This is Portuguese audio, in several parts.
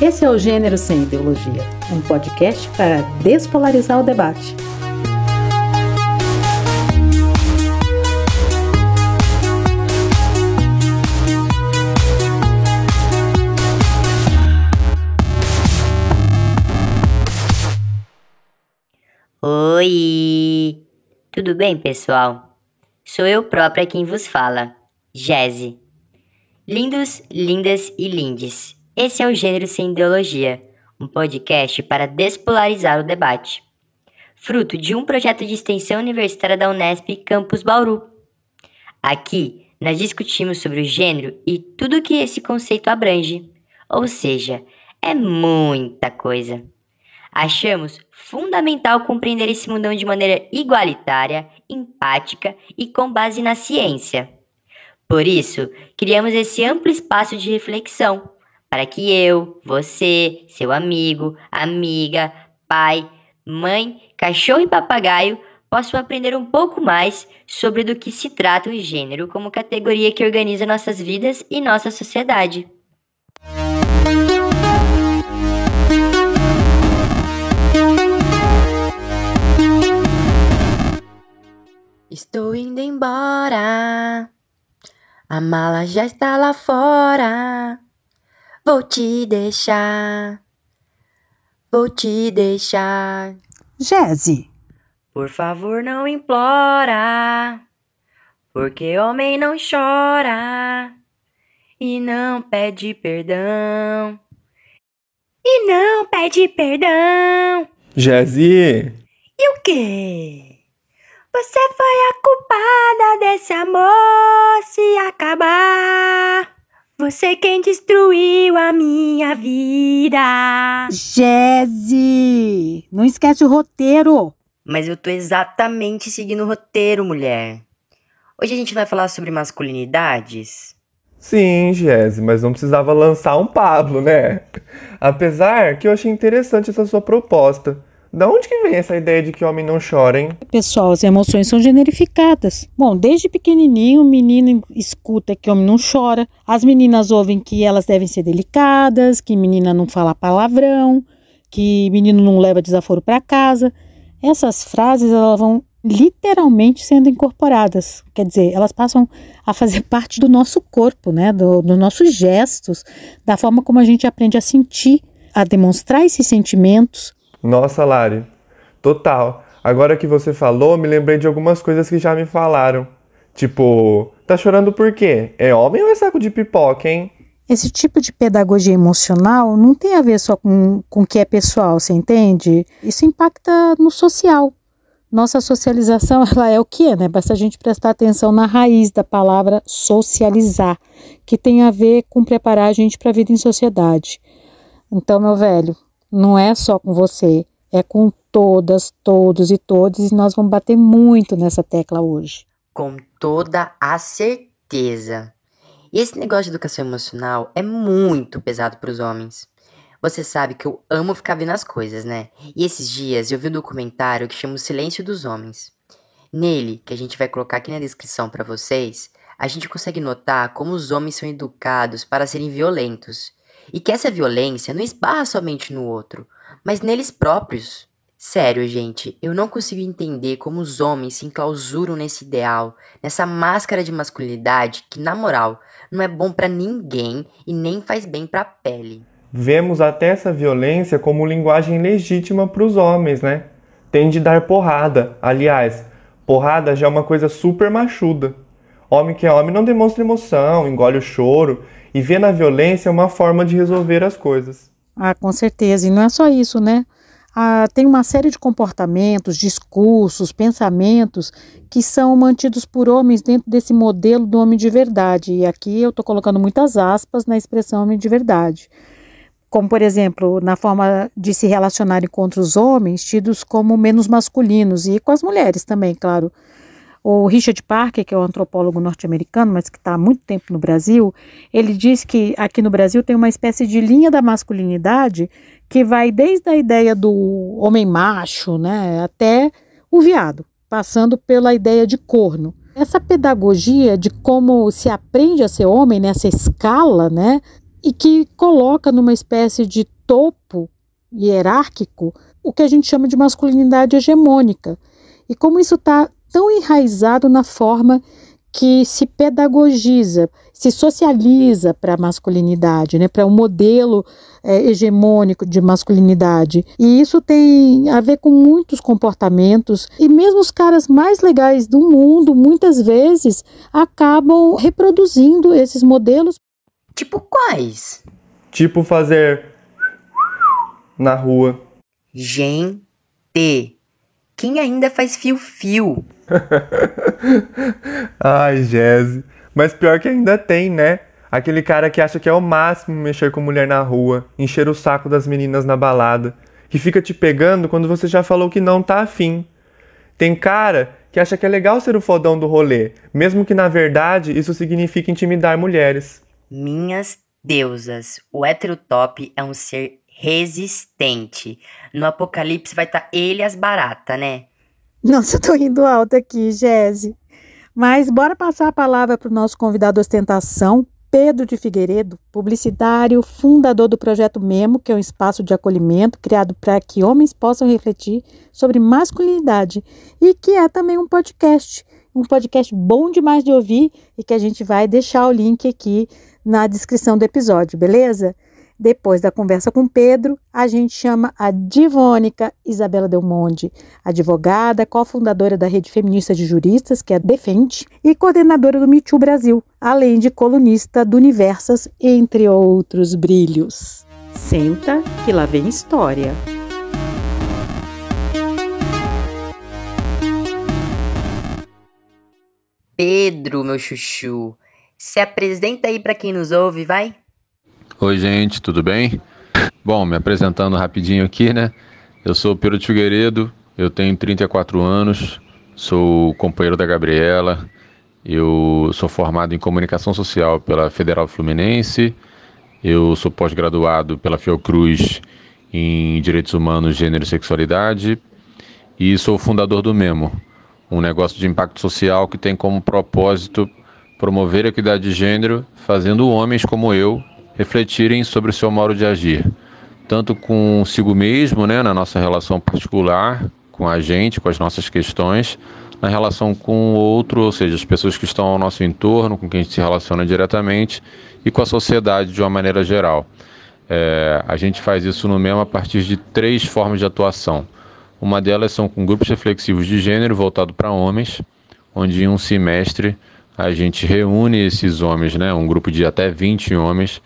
Esse é o Gênero Sem Ideologia, um podcast para despolarizar o debate. Oi! Tudo bem, pessoal? Sou eu própria quem vos fala, Jeze. Lindos, lindas e lindes. Esse é o Gênero Sem Ideologia, um podcast para despolarizar o debate. Fruto de um projeto de extensão universitária da Unesp Campus Bauru. Aqui, nós discutimos sobre o gênero e tudo que esse conceito abrange, ou seja, é muita coisa. Achamos fundamental compreender esse mundão de maneira igualitária, empática e com base na ciência. Por isso, criamos esse amplo espaço de reflexão para que eu, você, seu amigo, amiga, pai, mãe, cachorro e papagaio possam aprender um pouco mais sobre do que se trata o gênero como categoria que organiza nossas vidas e nossa sociedade. Estou indo embora. A mala já está lá fora. Vou te deixar. Vou te deixar. Jesse, Por favor, não implora. Porque homem não chora. E não pede perdão. E não pede perdão. Jazzy, E o quê? Você foi a culpada desse amor se acabar. Você quem destruiu a minha vida. Jesse, não esquece o roteiro. Mas eu tô exatamente seguindo o roteiro, mulher. Hoje a gente vai falar sobre masculinidades. sim, Jazzy, mas não precisava lançar um Pablo, né? Apesar que eu achei interessante essa sua proposta. Da onde que vem essa ideia de que homem não chora, hein? Pessoal, as emoções são generificadas. Bom, desde pequenininho, o menino escuta que homem não chora. As meninas ouvem que elas devem ser delicadas, que menina não fala palavrão, que menino não leva desaforo para casa. Essas frases elas vão literalmente sendo incorporadas. Quer dizer, elas passam a fazer parte do nosso corpo, né? Do, dos nossos gestos, da forma como a gente aprende a sentir, a demonstrar esses sentimentos. Nossa, Lari, total. Agora que você falou, me lembrei de algumas coisas que já me falaram. Tipo, tá chorando por quê? É homem ou é saco de pipoca, hein? Esse tipo de pedagogia emocional não tem a ver só com, com o que é pessoal, você entende? Isso impacta no social. Nossa socialização, ela é o que é, né? Basta a gente prestar atenção na raiz da palavra socializar, que tem a ver com preparar a gente para a vida em sociedade. Então, meu velho, não é só com você, é com todas, todos e todos, e nós vamos bater muito nessa tecla hoje. Com toda a certeza. E esse negócio de educação emocional é muito pesado para os homens. Você sabe que eu amo ficar vendo as coisas, né? E esses dias eu vi um documentário que chama O Silêncio dos Homens. Nele, que a gente vai colocar aqui na descrição para vocês, a gente consegue notar como os homens são educados para serem violentos. E que essa violência não esbarra somente no outro, mas neles próprios. Sério, gente, eu não consigo entender como os homens se enclausuram nesse ideal, nessa máscara de masculinidade que, na moral, não é bom pra ninguém e nem faz bem pra pele. Vemos até essa violência como linguagem legítima para os homens, né? Tem de dar porrada. Aliás, porrada já é uma coisa super machuda. Homem que é homem não demonstra emoção, engole o choro e vê na violência uma forma de resolver as coisas. Ah, com certeza. E não é só isso, né? Ah, tem uma série de comportamentos, discursos, pensamentos que são mantidos por homens dentro desse modelo do homem de verdade. E aqui eu estou colocando muitas aspas na expressão homem de verdade. Como, por exemplo, na forma de se relacionarem com outros homens, tidos como menos masculinos, e com as mulheres também, claro. O Richard Parker, que é um antropólogo norte-americano, mas que está há muito tempo no Brasil, ele diz que aqui no Brasil tem uma espécie de linha da masculinidade que vai desde a ideia do homem macho, né, até o viado, passando pela ideia de corno. Essa pedagogia de como se aprende a ser homem nessa escala, né, e que coloca numa espécie de topo hierárquico o que a gente chama de masculinidade hegemônica. E como isso está tão enraizado na forma que se pedagogiza, se socializa para a masculinidade, né, para um modelo é, hegemônico de masculinidade. E isso tem a ver com muitos comportamentos, e mesmo os caras mais legais do mundo, muitas vezes, acabam reproduzindo esses modelos. Tipo quais? Tipo fazer na rua. Gente, quem ainda faz fio-fio? Ai, Jesse. Mas pior que ainda tem, né? Aquele cara que acha que é o máximo mexer com mulher na rua, encher o saco das meninas na balada, que fica te pegando quando você já falou que não tá afim. Tem cara que acha que é legal ser o fodão do rolê, mesmo que na verdade isso signifique intimidar mulheres. Minhas deusas, o heterotop é um ser resistente. No apocalipse vai estar tá ele as baratas, né? Nossa, eu tô rindo alto aqui, Jesse. Mas bora passar a palavra para o nosso convidado ostentação, Pedro de Figueiredo, publicitário, fundador do projeto Memo, que é um espaço de acolhimento criado para que homens possam refletir sobre masculinidade e que é também um podcast, um podcast bom demais de ouvir e que a gente vai deixar o link aqui na descrição do episódio, beleza? Depois da conversa com Pedro, a gente chama a divônica Isabela Del Monde, advogada, cofundadora da Rede Feminista de Juristas, que é a Defende, e coordenadora do Me Too Brasil, além de colunista do Universas, entre outros brilhos. Senta que lá vem história. Pedro, meu chuchu, se apresenta aí para quem nos ouve, vai? Oi, gente, tudo bem? Bom, me apresentando rapidinho aqui, né? Eu sou Pedro Figueiredo, eu tenho 34 anos, sou companheiro da Gabriela, eu sou formado em comunicação social pela Federal Fluminense, eu sou pós-graduado pela Fiocruz em Direitos Humanos, Gênero e Sexualidade e sou fundador do Memo, um negócio de impacto social que tem como propósito promover a equidade de gênero, fazendo homens como eu refletirem sobre o seu modo de agir, tanto consigo mesmo, né, na nossa relação particular, com a gente, com as nossas questões, na relação com o outro, ou seja, as pessoas que estão ao nosso entorno, com quem a gente se relaciona diretamente, e com a sociedade de uma maneira geral. É, a gente faz isso no mesmo a partir de três formas de atuação. Uma delas são com grupos reflexivos de gênero voltado para homens, onde em um semestre a gente reúne esses homens, né, um grupo de até 20 homens,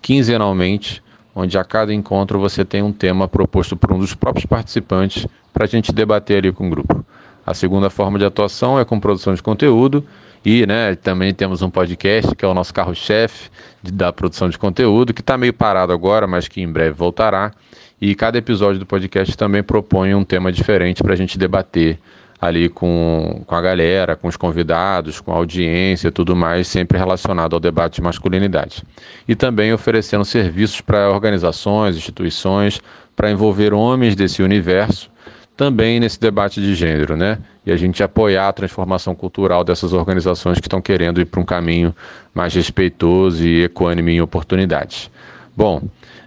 quinzenalmente, onde a cada encontro você tem um tema proposto por um dos próprios participantes para a gente debater ali com o grupo. A segunda forma de atuação é com produção de conteúdo e né, também temos um podcast que é o nosso carro-chefe da produção de conteúdo, que está meio parado agora, mas que em breve voltará. E cada episódio do podcast também propõe um tema diferente para a gente debater ali com, com a galera, com os convidados, com a audiência tudo mais, sempre relacionado ao debate de masculinidade. E também oferecendo serviços para organizações, instituições, para envolver homens desse universo também nesse debate de gênero, né? E a gente apoiar a transformação cultural dessas organizações que estão querendo ir para um caminho mais respeitoso e equânime em oportunidades. Bom,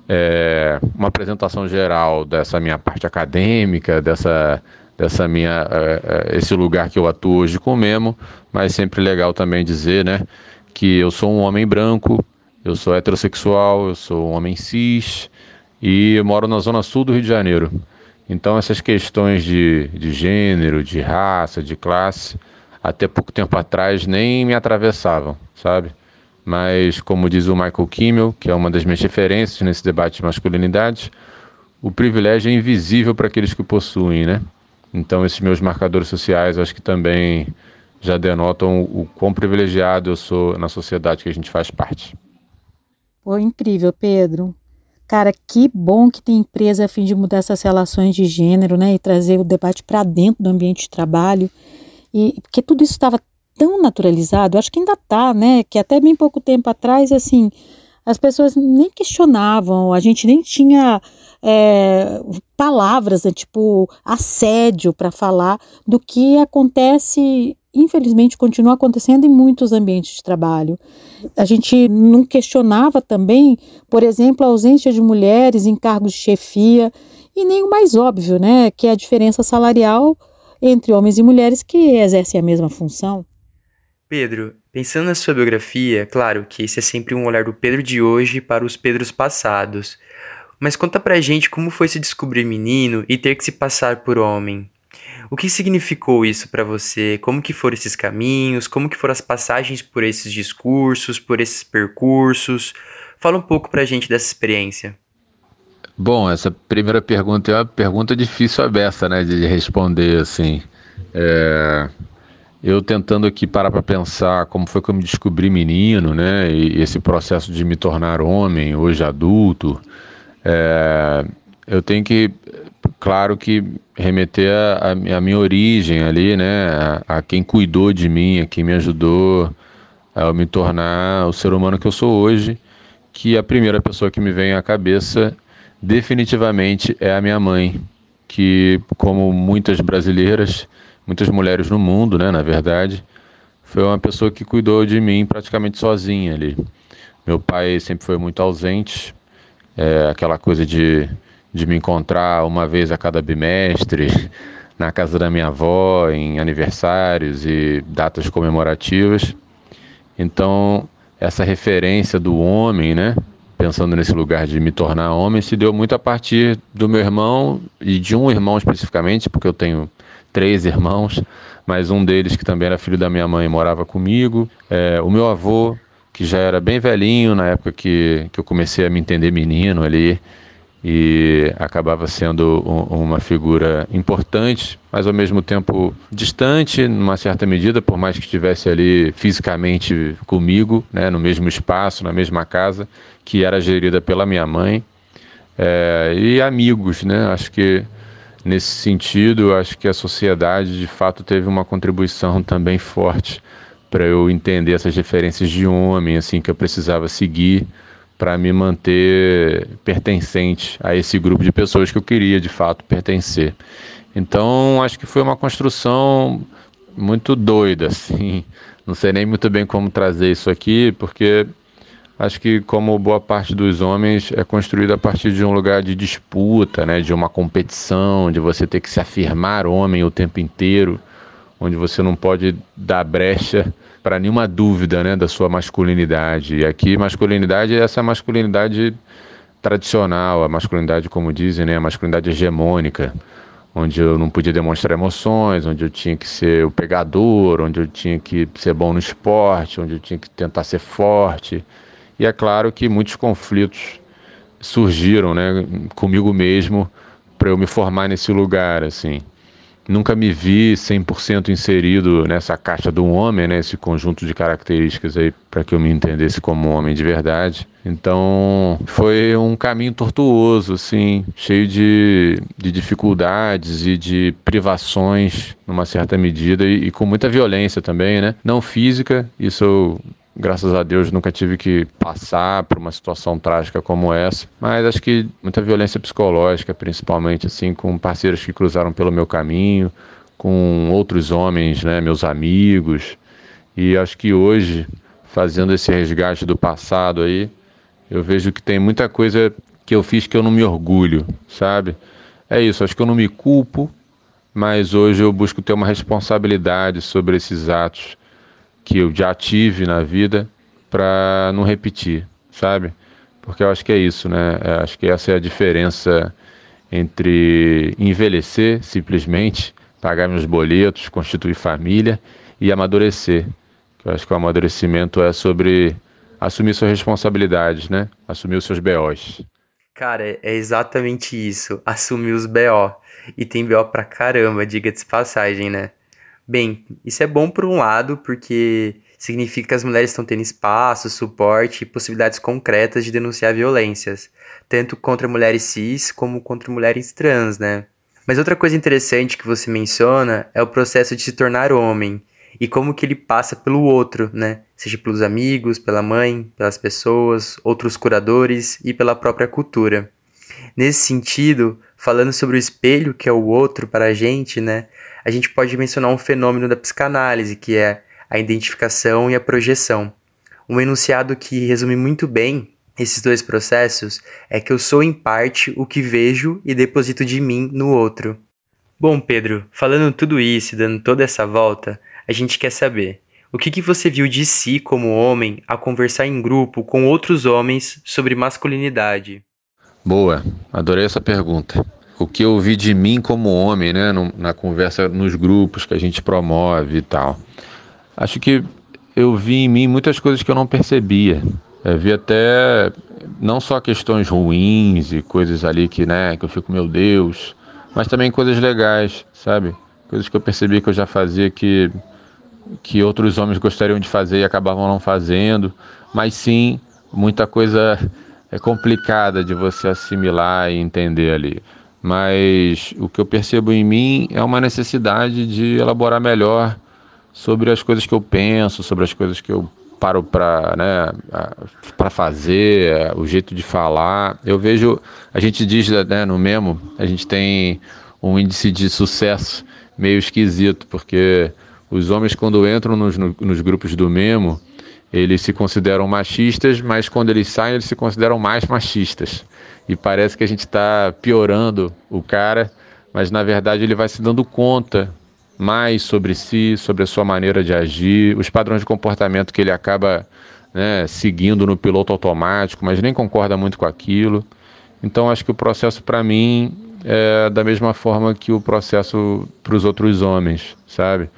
é, uma apresentação geral dessa minha parte acadêmica, dessa dessa minha uh, esse lugar que eu atuo hoje com Memo, mas sempre legal também dizer, né, que eu sou um homem branco, eu sou heterossexual, eu sou um homem cis e eu moro na zona sul do Rio de Janeiro. Então essas questões de, de gênero, de raça, de classe, até pouco tempo atrás nem me atravessavam, sabe? Mas como diz o Michael Kimmel, que é uma das minhas referências nesse debate de masculinidade, o privilégio é invisível para aqueles que o possuem, né? Então, esses meus marcadores sociais acho que também já denotam o quão privilegiado eu sou na sociedade que a gente faz parte. Pô, incrível, Pedro. Cara, que bom que tem empresa a fim de mudar essas relações de gênero, né, e trazer o debate para dentro do ambiente de trabalho. E porque tudo isso estava tão naturalizado, acho que ainda está, né, que até bem pouco tempo atrás, assim, as pessoas nem questionavam, a gente nem tinha é, palavras, né, tipo assédio para falar do que acontece infelizmente continua acontecendo em muitos ambientes de trabalho. A gente não questionava também, por exemplo, a ausência de mulheres em cargos de chefia e nem o mais óbvio, né, que é a diferença salarial entre homens e mulheres que exercem a mesma função. Pedro, pensando na sua biografia, claro que esse é sempre um olhar do Pedro de hoje para os Pedros passados. Mas conta pra gente como foi se descobrir menino e ter que se passar por homem. O que significou isso para você? Como que foram esses caminhos? Como que foram as passagens por esses discursos, por esses percursos? Fala um pouco pra gente dessa experiência. Bom, essa primeira pergunta é uma pergunta difícil aberta, né, de responder, assim. É... Eu tentando aqui parar para pensar como foi que eu me descobri menino, né, e esse processo de me tornar homem, hoje adulto, é... eu tenho que claro que remeter a, a, minha origem ali, né, a, a, quem cuidou de mim, a quem me ajudou a me tornar o ser humano que eu sou hoje, que a primeira pessoa que me vem à cabeça definitivamente é a minha mãe, que como muitas brasileiras, muitas mulheres no mundo, né, na verdade, foi uma pessoa que cuidou de mim praticamente sozinha ali. Meu pai sempre foi muito ausente, é, aquela coisa de de me encontrar uma vez a cada bimestre na casa da minha avó, em aniversários e datas comemorativas. Então, essa referência do homem, né? Pensando nesse lugar de me tornar homem, se deu muito a partir do meu irmão e de um irmão especificamente, porque eu tenho três irmãos, mas um deles que também era filho da minha mãe morava comigo. É, o meu avô, que já era bem velhinho na época que, que eu comecei a me entender menino ali, e acabava sendo um, uma figura importante, mas ao mesmo tempo distante, numa certa medida, por mais que estivesse ali fisicamente comigo, né, no mesmo espaço, na mesma casa, que era gerida pela minha mãe, é, e amigos, né? Acho que nesse sentido, acho que a sociedade de fato teve uma contribuição também forte para eu entender essas referências de homem, assim, que eu precisava seguir para me manter pertencente a esse grupo de pessoas que eu queria de fato pertencer. Então, acho que foi uma construção muito doida, assim. Não sei nem muito bem como trazer isso aqui, porque acho que como boa parte dos homens é construído a partir de um lugar de disputa, né, de uma competição, de você ter que se afirmar homem o tempo inteiro, onde você não pode dar brecha para nenhuma dúvida né, da sua masculinidade. E aqui, masculinidade é essa masculinidade tradicional, a masculinidade, como dizem, né, a masculinidade hegemônica, onde eu não podia demonstrar emoções, onde eu tinha que ser o pegador, onde eu tinha que ser bom no esporte, onde eu tinha que tentar ser forte. E é claro que muitos conflitos surgiram né, comigo mesmo para eu me formar nesse lugar, assim. Nunca me vi 100% inserido nessa caixa do homem, né? Esse conjunto de características aí para que eu me entendesse como homem de verdade. Então, foi um caminho tortuoso, assim, cheio de, de dificuldades e de privações, numa certa medida, e, e com muita violência também, né? Não física, isso eu Graças a Deus nunca tive que passar por uma situação trágica como essa, mas acho que muita violência psicológica, principalmente assim com parceiros que cruzaram pelo meu caminho, com outros homens, né, meus amigos. E acho que hoje, fazendo esse resgate do passado aí, eu vejo que tem muita coisa que eu fiz que eu não me orgulho, sabe? É isso, acho que eu não me culpo, mas hoje eu busco ter uma responsabilidade sobre esses atos que eu já tive na vida para não repetir, sabe? Porque eu acho que é isso, né? Eu acho que essa é a diferença entre envelhecer simplesmente, pagar meus boletos, constituir família e amadurecer. Eu acho que o amadurecimento é sobre assumir suas responsabilidades, né? Assumir os seus BOs. Cara, é exatamente isso. Assumir os BO. E tem BO pra caramba, diga de passagem, né? Bem, isso é bom por um lado, porque significa que as mulheres estão tendo espaço, suporte e possibilidades concretas de denunciar violências, tanto contra mulheres cis como contra mulheres trans, né? Mas outra coisa interessante que você menciona é o processo de se tornar homem e como que ele passa pelo outro, né? Seja pelos amigos, pela mãe, pelas pessoas, outros curadores e pela própria cultura. Nesse sentido, falando sobre o espelho que é o outro para a gente, né? A gente pode mencionar um fenômeno da psicanálise, que é a identificação e a projeção. Um enunciado que resume muito bem esses dois processos é que eu sou em parte o que vejo e deposito de mim no outro. Bom, Pedro, falando tudo isso e dando toda essa volta, a gente quer saber o que, que você viu de si como homem a conversar em grupo com outros homens sobre masculinidade? Boa, adorei essa pergunta. O que eu vi de mim como homem, né, na conversa nos grupos que a gente promove e tal. Acho que eu vi em mim muitas coisas que eu não percebia. Eu vi até não só questões ruins e coisas ali que, né, que eu fico, meu Deus, mas também coisas legais, sabe? Coisas que eu percebi que eu já fazia que que outros homens gostariam de fazer e acabavam não fazendo, mas sim muita coisa é complicada de você assimilar e entender ali. Mas o que eu percebo em mim é uma necessidade de elaborar melhor sobre as coisas que eu penso, sobre as coisas que eu paro para né, fazer, o jeito de falar. Eu vejo, a gente diz né, no Memo, a gente tem um índice de sucesso meio esquisito, porque os homens, quando entram nos, nos grupos do Memo, eles se consideram machistas, mas quando eles saem, eles se consideram mais machistas. E parece que a gente está piorando o cara, mas na verdade ele vai se dando conta mais sobre si, sobre a sua maneira de agir, os padrões de comportamento que ele acaba né, seguindo no piloto automático, mas nem concorda muito com aquilo. Então acho que o processo para mim é da mesma forma que o processo para os outros homens, sabe?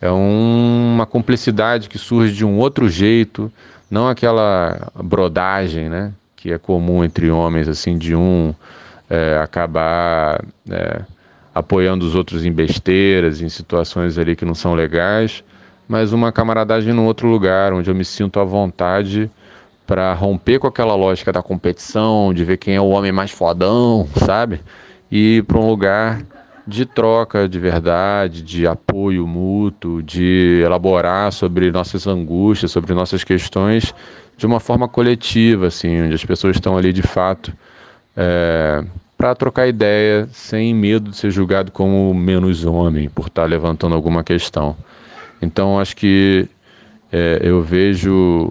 É um, uma cumplicidade que surge de um outro jeito, não aquela brodagem, né? Que é comum entre homens, assim, de um é, acabar é, apoiando os outros em besteiras, em situações ali que não são legais, mas uma camaradagem no outro lugar, onde eu me sinto à vontade para romper com aquela lógica da competição, de ver quem é o homem mais fodão, sabe? E ir para um lugar de troca de verdade, de apoio mútuo, de elaborar sobre nossas angústias, sobre nossas questões de uma forma coletiva, assim, onde as pessoas estão ali de fato é, para trocar ideia sem medo de ser julgado como menos homem por estar tá levantando alguma questão. Então acho que é, eu vejo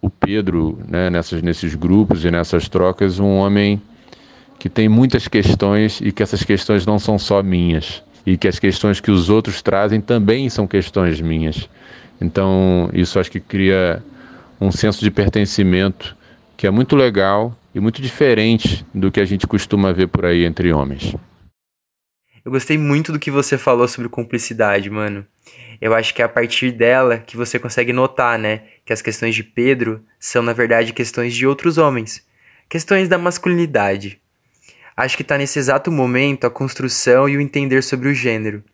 o Pedro né, nessas, nesses grupos e nessas trocas um homem que tem muitas questões e que essas questões não são só minhas e que as questões que os outros trazem também são questões minhas. Então, isso acho que cria um senso de pertencimento que é muito legal e muito diferente do que a gente costuma ver por aí entre homens. Eu gostei muito do que você falou sobre cumplicidade, mano. Eu acho que é a partir dela que você consegue notar, né, que as questões de Pedro são na verdade questões de outros homens, questões da masculinidade. Acho que está nesse exato momento a construção e o entender sobre o gênero.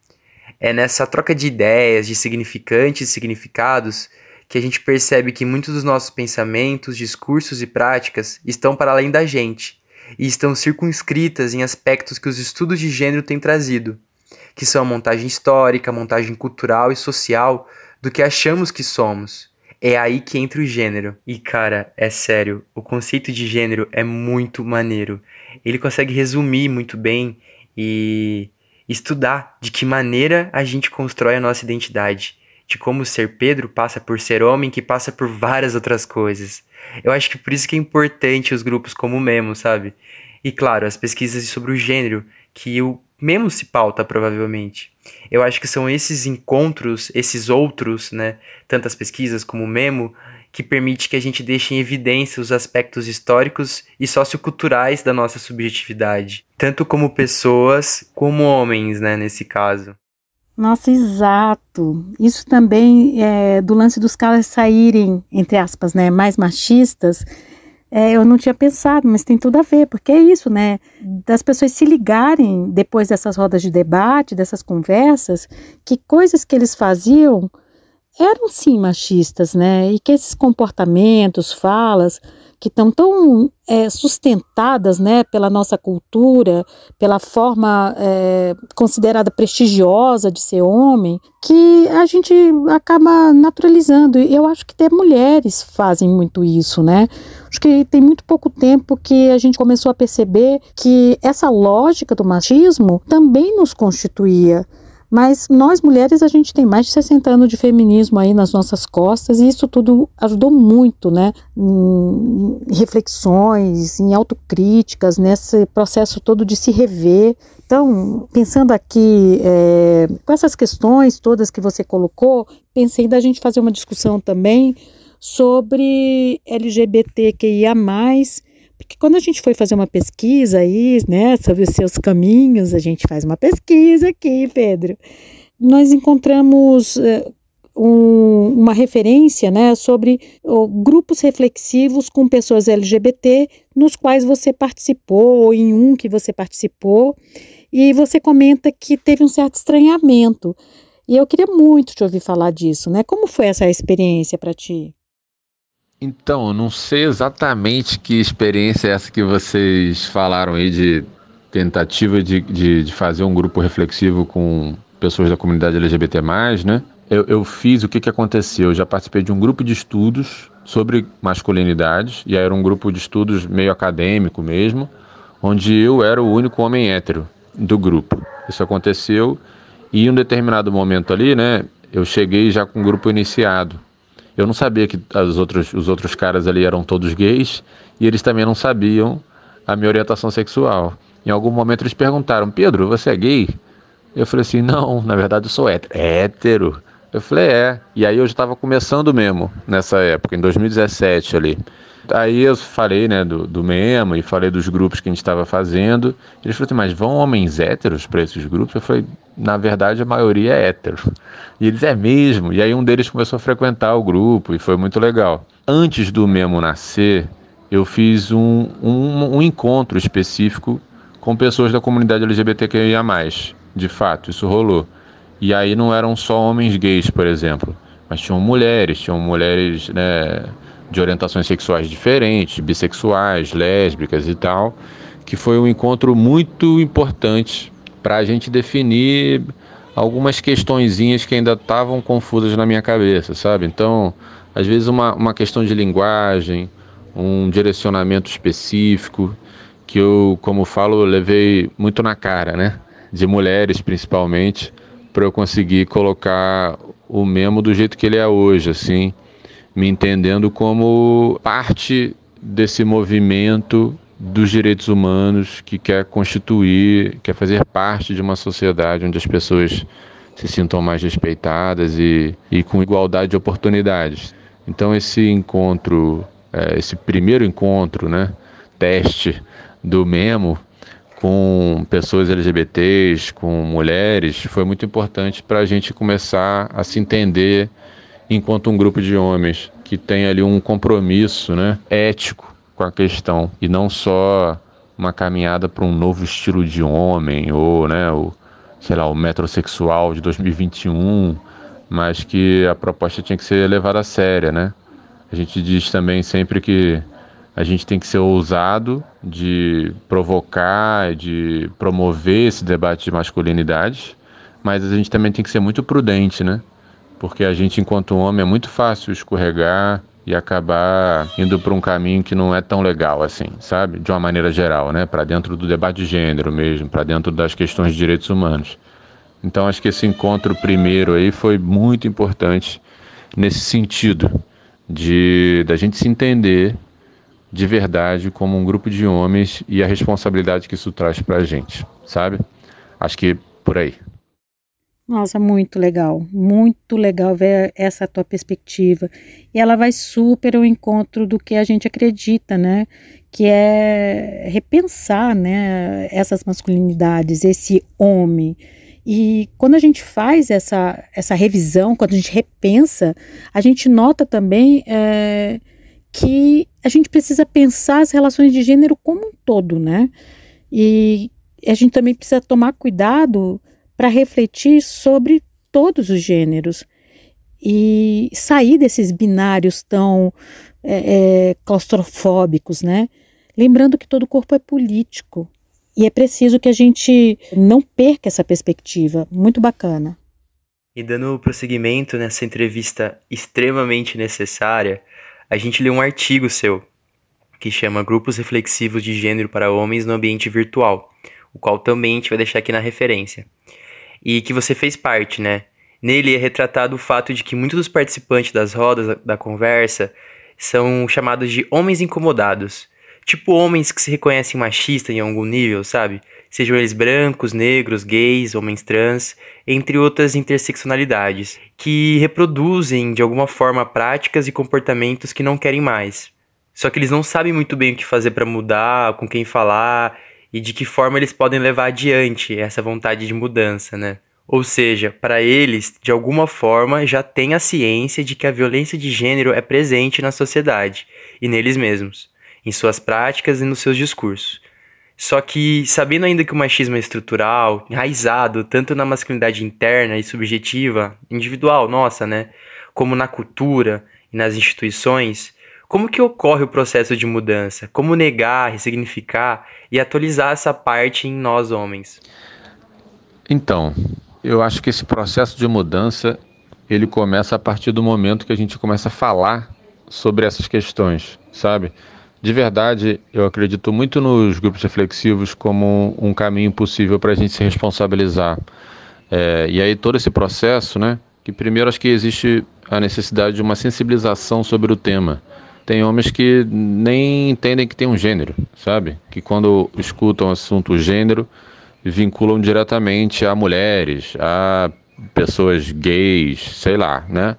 É nessa troca de ideias, de significantes e significados, que a gente percebe que muitos dos nossos pensamentos, discursos e práticas estão para além da gente e estão circunscritas em aspectos que os estudos de gênero têm trazido, que são a montagem histórica, a montagem cultural e social do que achamos que somos. É aí que entra o gênero. E cara, é sério, o conceito de gênero é muito maneiro ele consegue resumir muito bem e estudar de que maneira a gente constrói a nossa identidade, de como ser Pedro passa por ser homem, que passa por várias outras coisas. Eu acho que por isso que é importante os grupos como o Memo, sabe? E claro, as pesquisas sobre o gênero, que o Memo se pauta provavelmente. Eu acho que são esses encontros, esses outros, né, tantas pesquisas como o Memo, que permite que a gente deixe em evidência os aspectos históricos e socioculturais da nossa subjetividade, tanto como pessoas como homens, né, nesse caso. Nossa, exato. Isso também é do lance dos caras saírem, entre aspas, né, mais machistas. É, eu não tinha pensado, mas tem tudo a ver, porque é isso, né? Das pessoas se ligarem depois dessas rodas de debate, dessas conversas, que coisas que eles faziam eram sim machistas, né? E que esses comportamentos, falas, que estão tão é, sustentadas, né, pela nossa cultura, pela forma é, considerada prestigiosa de ser homem, que a gente acaba naturalizando. E eu acho que até mulheres fazem muito isso, né? Acho que tem muito pouco tempo que a gente começou a perceber que essa lógica do machismo também nos constituía Mas nós mulheres, a gente tem mais de 60 anos de feminismo aí nas nossas costas e isso tudo ajudou muito, né? Em reflexões, em autocríticas, nesse processo todo de se rever. Então, pensando aqui é, com essas questões todas que você colocou, pensei da gente fazer uma discussão também sobre LGBTQIA+, porque quando a gente foi fazer uma pesquisa aí, né, sobre os seus caminhos, a gente faz uma pesquisa aqui, Pedro. Nós encontramos uh, um, uma referência, né, sobre grupos reflexivos com pessoas LGBT nos quais você participou, ou em um que você participou, e você comenta que teve um certo estranhamento. E eu queria muito te ouvir falar disso, né? Como foi essa experiência para ti? Então, não sei exatamente que experiência é essa que vocês falaram aí de tentativa de, de, de fazer um grupo reflexivo com pessoas da comunidade LGBT+, né? Eu, eu fiz o que, que aconteceu. Eu já participei de um grupo de estudos sobre masculinidades, e aí era um grupo de estudos meio acadêmico mesmo, onde eu era o único homem hétero do grupo. Isso aconteceu e em um determinado momento ali, né, eu cheguei já com o grupo iniciado. Eu não sabia que as os outros caras ali eram todos gays e eles também não sabiam a minha orientação sexual. Em algum momento eles perguntaram: Pedro, você é gay? Eu falei assim: não, na verdade eu sou hétero. Hétero? Eu falei: é. E aí eu já estava começando mesmo nessa época, em 2017 ali. Aí eu falei, né, do, do Memo e falei dos grupos que a gente estava fazendo. Eles falaram assim, mas vão homens héteros para esses grupos? Eu falei, na verdade a maioria é hétero. E eles, é mesmo? E aí um deles começou a frequentar o grupo e foi muito legal. Antes do Memo nascer, eu fiz um, um, um encontro específico com pessoas da comunidade LGBTQIA+. De fato, isso rolou. E aí não eram só homens gays, por exemplo, mas tinham mulheres, tinham mulheres, né, de orientações sexuais diferentes, bissexuais, lésbicas e tal, que foi um encontro muito importante para a gente definir algumas questõezinhas que ainda estavam confusas na minha cabeça, sabe? Então, às vezes uma, uma questão de linguagem, um direcionamento específico, que eu, como falo, levei muito na cara, né? De mulheres principalmente, para eu conseguir colocar o memo do jeito que ele é hoje, assim, me entendendo como parte desse movimento dos direitos humanos que quer constituir, quer fazer parte de uma sociedade onde as pessoas se sintam mais respeitadas e, e com igualdade de oportunidades. Então esse encontro, é, esse primeiro encontro, né, teste do Memo com pessoas LGBTs, com mulheres, foi muito importante para a gente começar a se entender enquanto um grupo de homens que tem ali um compromisso né, ético com a questão e não só uma caminhada para um novo estilo de homem ou, né, o, sei lá, o metrosexual de 2021, mas que a proposta tinha que ser levada a séria, né? A gente diz também sempre que a gente tem que ser ousado de provocar, de promover esse debate de masculinidade, mas a gente também tem que ser muito prudente, né? Porque a gente, enquanto homem, é muito fácil escorregar e acabar indo para um caminho que não é tão legal assim, sabe? De uma maneira geral, né? Para dentro do debate de gênero mesmo, para dentro das questões de direitos humanos. Então, acho que esse encontro primeiro aí foi muito importante nesse sentido de da gente se entender de verdade como um grupo de homens e a responsabilidade que isso traz para a gente, sabe? Acho que por aí. Nossa, muito legal, muito legal ver essa tua perspectiva. E ela vai super ao encontro do que a gente acredita, né? Que é repensar, né? Essas masculinidades, esse homem. E quando a gente faz essa, essa revisão, quando a gente repensa, a gente nota também é, que a gente precisa pensar as relações de gênero como um todo, né? E a gente também precisa tomar cuidado para refletir sobre todos os gêneros e sair desses binários tão é, é, claustrofóbicos, né? Lembrando que todo corpo é político e é preciso que a gente não perca essa perspectiva. Muito bacana. E dando prosseguimento nessa entrevista extremamente necessária, a gente leu um artigo seu que chama Grupos Reflexivos de Gênero para Homens no Ambiente Virtual, o qual também a gente vai deixar aqui na referência. E que você fez parte, né? Nele é retratado o fato de que muitos dos participantes das rodas da conversa são chamados de homens incomodados. Tipo homens que se reconhecem machistas em algum nível, sabe? Sejam eles brancos, negros, gays, homens trans, entre outras interseccionalidades, que reproduzem de alguma forma práticas e comportamentos que não querem mais. Só que eles não sabem muito bem o que fazer para mudar, com quem falar e de que forma eles podem levar adiante essa vontade de mudança, né? Ou seja, para eles, de alguma forma, já tem a ciência de que a violência de gênero é presente na sociedade e neles mesmos, em suas práticas e nos seus discursos. Só que, sabendo ainda que o machismo é estrutural, enraizado tanto na masculinidade interna e subjetiva, individual nossa, né, como na cultura e nas instituições, como que ocorre o processo de mudança? Como negar, ressignificar e atualizar essa parte em nós homens? Então, eu acho que esse processo de mudança ele começa a partir do momento que a gente começa a falar sobre essas questões, sabe? De verdade, eu acredito muito nos grupos reflexivos como um caminho possível para a gente se responsabilizar. É, e aí todo esse processo, né? Que primeiro acho que existe a necessidade de uma sensibilização sobre o tema. Tem homens que nem entendem que tem um gênero, sabe? Que quando escutam o assunto gênero, vinculam diretamente a mulheres, a pessoas gays, sei lá, né?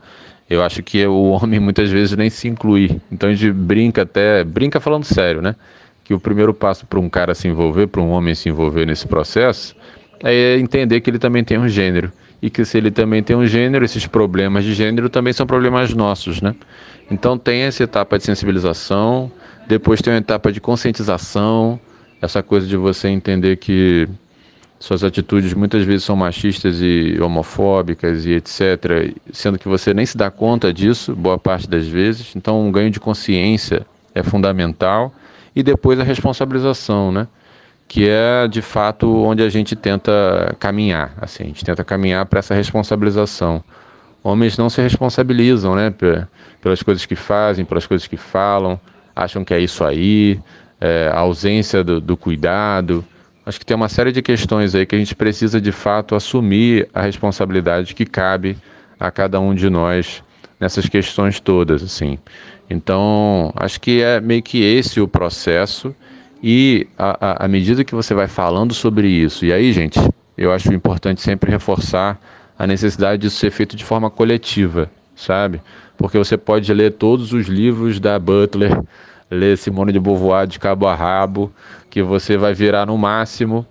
Eu acho que o homem muitas vezes nem se inclui. Então a gente brinca até, brinca falando sério, né? Que o primeiro passo para um cara se envolver, para um homem se envolver nesse processo, é entender que ele também tem um gênero. E que se ele também tem um gênero, esses problemas de gênero também são problemas nossos, né? Então tem essa etapa de sensibilização, depois tem uma etapa de conscientização, essa coisa de você entender que suas atitudes muitas vezes são machistas e homofóbicas e etc., sendo que você nem se dá conta disso, boa parte das vezes. Então, um ganho de consciência é fundamental. E depois a responsabilização, né? Que é de fato onde a gente tenta caminhar. Assim, a gente tenta caminhar para essa responsabilização. Homens não se responsabilizam, né? Pelas coisas que fazem, pelas coisas que falam, acham que é isso aí, é, a ausência do, do cuidado Acho que tem uma série de questões aí que a gente precisa de fato assumir a responsabilidade que cabe a cada um de nós nessas questões todas, assim. Então, acho que é meio que esse o processo e à medida que você vai falando sobre isso, e aí, gente, eu acho importante sempre reforçar a necessidade disso ser feito de forma coletiva, sabe? Porque você pode ler todos os livros da Butler, ler Simone de Beauvoir de cabo a rabo, que você vai virar no máximo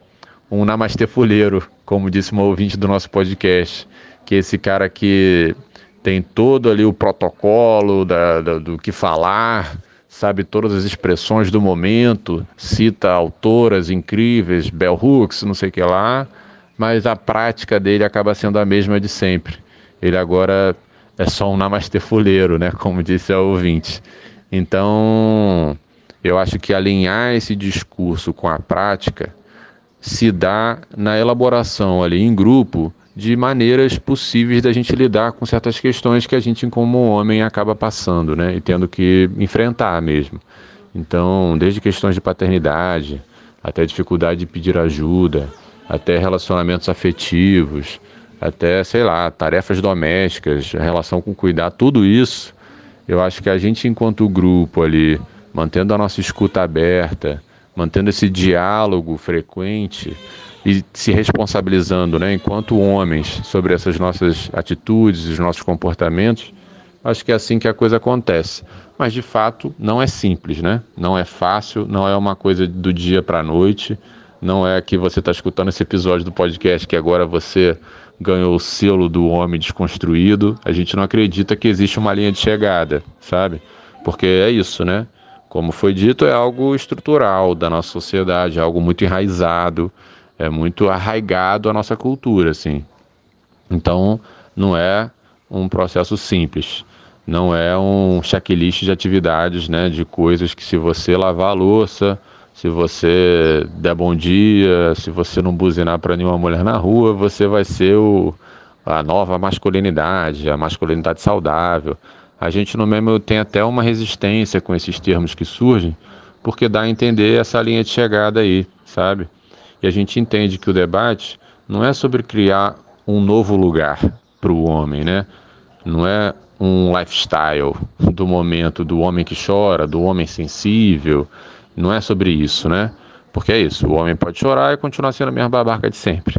um namastê fuleiro, como disse uma ouvinte do nosso podcast, que é esse cara que tem todo ali o protocolo da, da, do que falar, sabe todas as expressões do momento, cita autoras incríveis, Bell Hooks, não sei o que lá, mas a prática dele acaba sendo a mesma de sempre. Ele agora é só um namastê fuleiro, né, como disse a ouvinte. Então, eu acho que alinhar esse discurso com a prática se dá na elaboração ali em grupo de maneiras possíveis da gente lidar com certas questões que a gente como homem acaba passando, né, e tendo que enfrentar mesmo. Então, desde questões de paternidade, até dificuldade de pedir ajuda, até relacionamentos afetivos, até, sei lá, tarefas domésticas, relação com cuidar, tudo isso eu acho que a gente, enquanto grupo ali, mantendo a nossa escuta aberta, mantendo esse diálogo frequente e se responsabilizando, né, enquanto homens, sobre essas nossas atitudes, os nossos comportamentos, acho que é assim que a coisa acontece. Mas de fato não é simples, né? Não é fácil, não é uma coisa do dia para a noite, não é que você está escutando esse episódio do podcast que agora você ganhou o selo do homem desconstruído. A gente não acredita que existe uma linha de chegada, sabe? Porque é isso, né? Como foi dito, é algo estrutural da nossa sociedade, algo muito enraizado, é muito arraigado à nossa cultura, assim. Então, não é um processo simples. Não é um checklist de atividades, né, de coisas que se você lavar a louça, se você der bom dia, se você não buzinar para nenhuma mulher na rua, você vai ser o, a nova masculinidade, a masculinidade saudável. A gente no mesmo tem até uma resistência com esses termos que surgem, porque dá a entender essa linha de chegada aí, sabe? E a gente entende que o debate não é sobre criar um novo lugar para o homem, né? Não é um lifestyle do momento do homem que chora, do homem sensível. Não é sobre isso, né? Porque é isso, o homem pode chorar e continuar sendo a mesma babaca de sempre.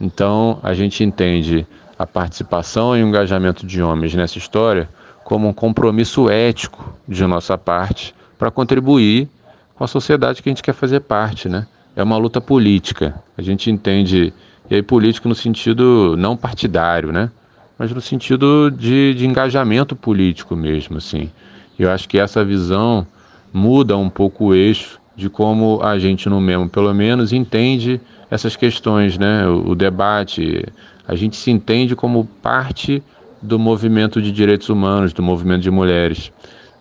Então, a gente entende a participação e o engajamento de homens nessa história como um compromisso ético de nossa parte para contribuir com a sociedade que a gente quer fazer parte, né? É uma luta política. A gente entende, e aí político no sentido não partidário, né? Mas no sentido de, de engajamento político mesmo, assim. Eu acho que essa visão muda um pouco o eixo de como a gente no mesmo, pelo menos, entende essas questões, né? O, o debate, a gente se entende como parte do movimento de direitos humanos, do movimento de mulheres.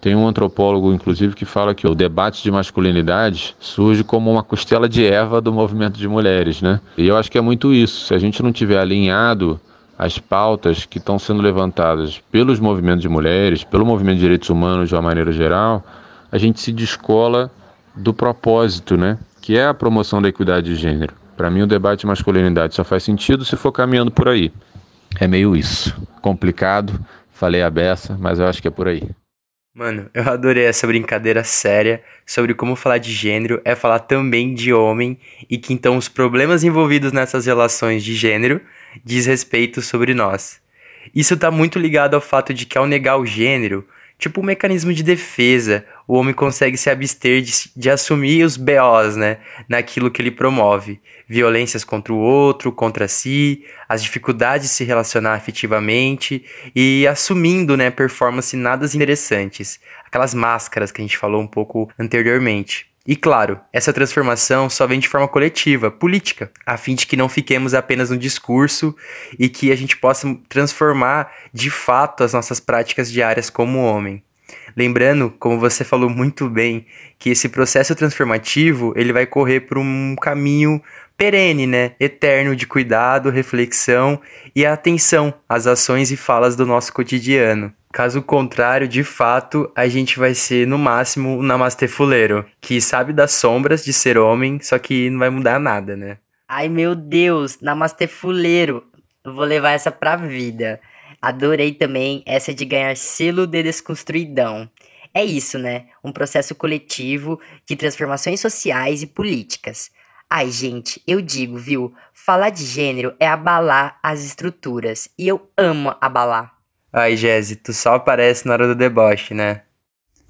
Tem um antropólogo, inclusive, que fala que o debate de masculinidade surge como uma costela de Eva do movimento de mulheres, né? E eu acho que é muito isso. Se a gente não tiver alinhado as pautas que estão sendo levantadas pelos movimentos de mulheres, pelo movimento de direitos humanos de uma maneira geral, a gente se descola do propósito, né? Que é a promoção da equidade de gênero. Para mim, o debate de masculinidade só faz sentido se for caminhando por aí. É meio isso. Complicado, falei a beça, mas eu acho que é por aí. Mano, eu adorei essa brincadeira séria sobre como falar de gênero é falar também de homem e que então os problemas envolvidos nessas relações de gênero diz respeito sobre nós. Isso tá muito ligado ao fato de que ao negar o gênero, tipo um mecanismo de defesa, o homem consegue se abster de, de, assumir os BOs, né, naquilo que ele promove. Violências contra o outro, contra si, as dificuldades de se relacionar afetivamente e assumindo, né, performance nada interessantes. Aquelas máscaras que a gente falou um pouco anteriormente. E claro, essa transformação só vem de forma coletiva, política, a fim de que não fiquemos apenas no discurso e que a gente possa transformar de fato as nossas práticas diárias como homem. Lembrando, como você falou muito bem, que esse processo transformativo ele vai correr por um caminho perene, né? Eterno de cuidado, reflexão e atenção às ações e falas do nosso cotidiano. Caso contrário, de fato, a gente vai ser no máximo um namastê fuleiro, que sabe das sombras de ser homem, só que não vai mudar nada, né? Ai meu Deus, namastê fuleiro. Vou levar essa pra vida. Adorei também essa de ganhar selo de desconstruidão. É isso, né? Um processo coletivo de transformações sociais e políticas. Ai, gente, eu digo, viu? Falar de gênero é abalar as estruturas. E eu amo abalar. Ai, Jéssica, tu só aparece na hora do deboche, né?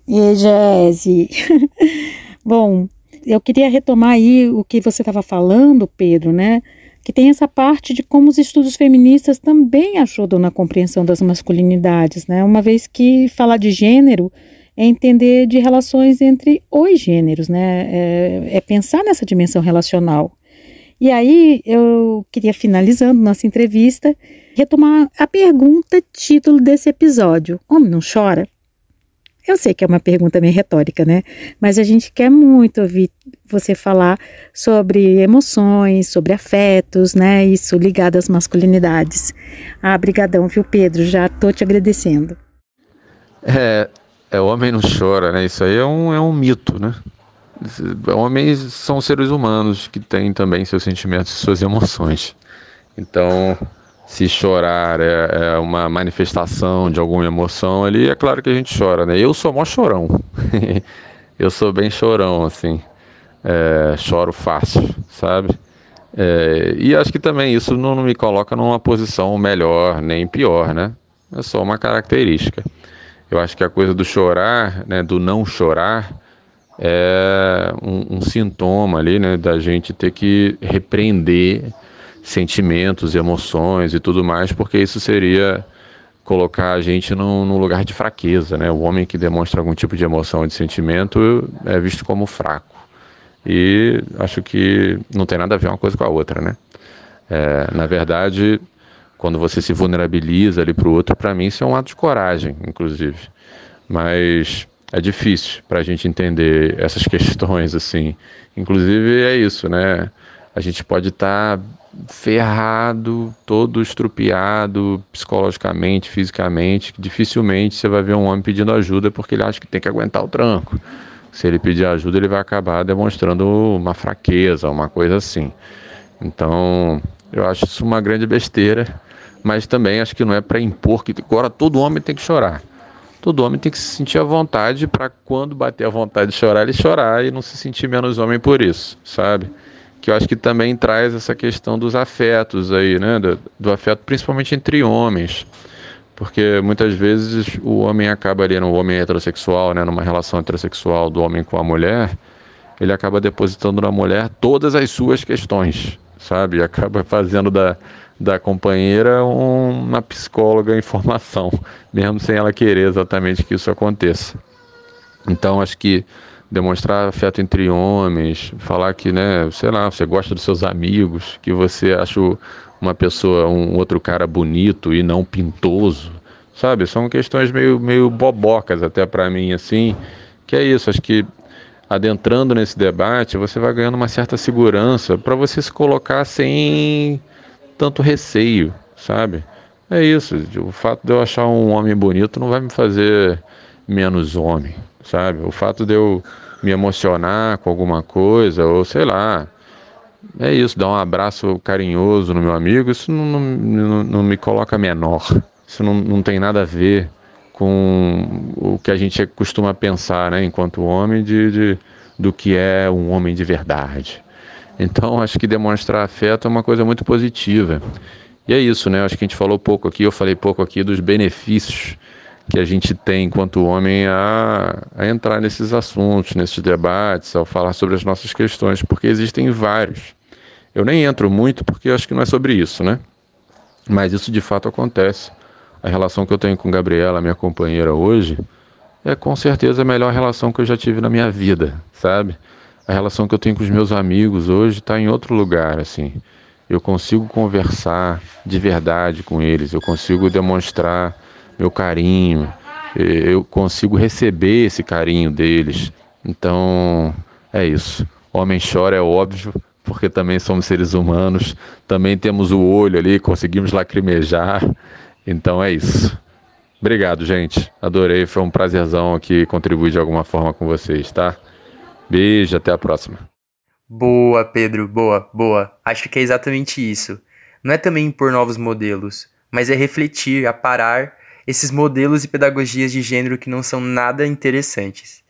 E Jéssica. Bom, eu queria retomar aí o que você estava falando, Pedro, né? Que tem essa parte de como os estudos feministas também ajudam na compreensão das masculinidades, né? Uma vez que falar de gênero é entender de relações entre os gêneros, né? É, é pensar nessa dimensão relacional. E aí eu queria, finalizando nossa entrevista, retomar a pergunta título desse episódio: Homem não chora? Eu sei que é uma pergunta meio retórica, né? Mas a gente quer muito ouvir você falar sobre emoções, sobre afetos, né? Isso ligado às masculinidades. Ah, brigadão, viu, Pedro? Já tô te agradecendo. É, é homem não chora, né? Isso aí é um, é um mito, né? Homens são seres humanos que têm também seus sentimentos e suas emoções. Então, se chorar é, é, uma manifestação de alguma emoção ali, é claro que a gente chora, né? Eu sou mó chorão. eu sou bem chorão, assim. É, choro fácil, sabe? É, e acho que também isso não, não me coloca numa posição melhor nem pior, né? É só uma característica. Eu acho que a coisa do chorar, né, do não chorar, é um, um sintoma ali, né, da gente ter que repreender sentimentos, emoções e tudo mais, porque isso seria colocar a gente num, num, lugar de fraqueza, né? O homem que demonstra algum tipo de emoção ou de sentimento é visto como fraco. E acho que não tem nada a ver uma coisa com a outra, né? É, na verdade, quando você se vulnerabiliza ali para o outro, para mim isso é um ato de coragem, inclusive. Mas é difícil para a gente entender essas questões assim. Inclusive é isso, né? A gente pode estar tá ferrado, todo estrupiado psicologicamente, fisicamente. Dificilmente você vai ver um homem pedindo ajuda porque ele acha que tem que aguentar o tranco. Se ele pedir ajuda, ele vai acabar demonstrando uma fraqueza, uma coisa assim. Então, Eu acho isso uma grande besteira, mas também acho que não é para impor que agora todo homem tem que chorar. Todo homem tem que se sentir à vontade para quando bater a vontade de chorar, ele chorar e não se sentir menos homem por isso, sabe? Que eu acho que também traz essa questão dos afetos aí, né? Do, do afeto principalmente entre homens. Porque muitas vezes o homem acaba ali no homem heterossexual, né, numa relação heterossexual do homem com a mulher, ele acaba depositando na mulher todas as suas questões, sabe? Acaba fazendo da, da companheira uma psicóloga em formação, mesmo sem ela querer exatamente que isso aconteça. Então, acho que demonstrar afeto entre homens, falar que, né, sei lá, você gosta dos seus amigos, que você acha uma pessoa, um outro cara bonito e não pintoso, sabe? São questões meio, meio bobocas até para mim, assim, que é isso, acho que adentrando nesse debate, você vai ganhando uma certa segurança para você se colocar sem tanto receio, sabe? É isso. O fato de eu achar um homem bonito não vai me fazer menos homem, sabe? O fato de eu me emocionar com alguma coisa, ou sei lá, é isso, dar um abraço carinhoso no meu amigo, isso não, não, não, me coloca menor. Isso não, não tem nada a ver com o que a gente costuma pensar, né, enquanto homem, de, de, do que é um homem de verdade. Então, acho que demonstrar afeto é uma coisa muito positiva. E é isso, né? Acho que a gente falou pouco aqui, eu falei pouco aqui dos benefícios que a gente tem enquanto homem a, a entrar nesses assuntos, nesses debates, ao falar sobre as nossas questões, porque existem vários. Eu nem entro muito porque acho que não é sobre isso, né? Mas isso de fato acontece a relação que eu tenho com Gabriela, minha companheira hoje, é com certeza a melhor relação que eu já tive na minha vida, sabe? A relação que eu tenho com os meus amigos hoje está em outro lugar, assim. Eu consigo conversar de verdade com eles, eu consigo demonstrar meu carinho, eu consigo receber esse carinho deles. Então, é isso. Homem chora é óbvio, porque também somos seres humanos, também temos o olho ali, conseguimos lacrimejar. Então é isso. Obrigado, gente. Adorei, foi um prazerzão aqui contribuir de alguma forma com vocês, tá? Beijo, até a próxima. Boa, Pedro, boa, boa. Acho que é exatamente isso. Não é também impor novos modelos, mas é refletir, aparar esses modelos e pedagogias de gênero que não são nada interessantes.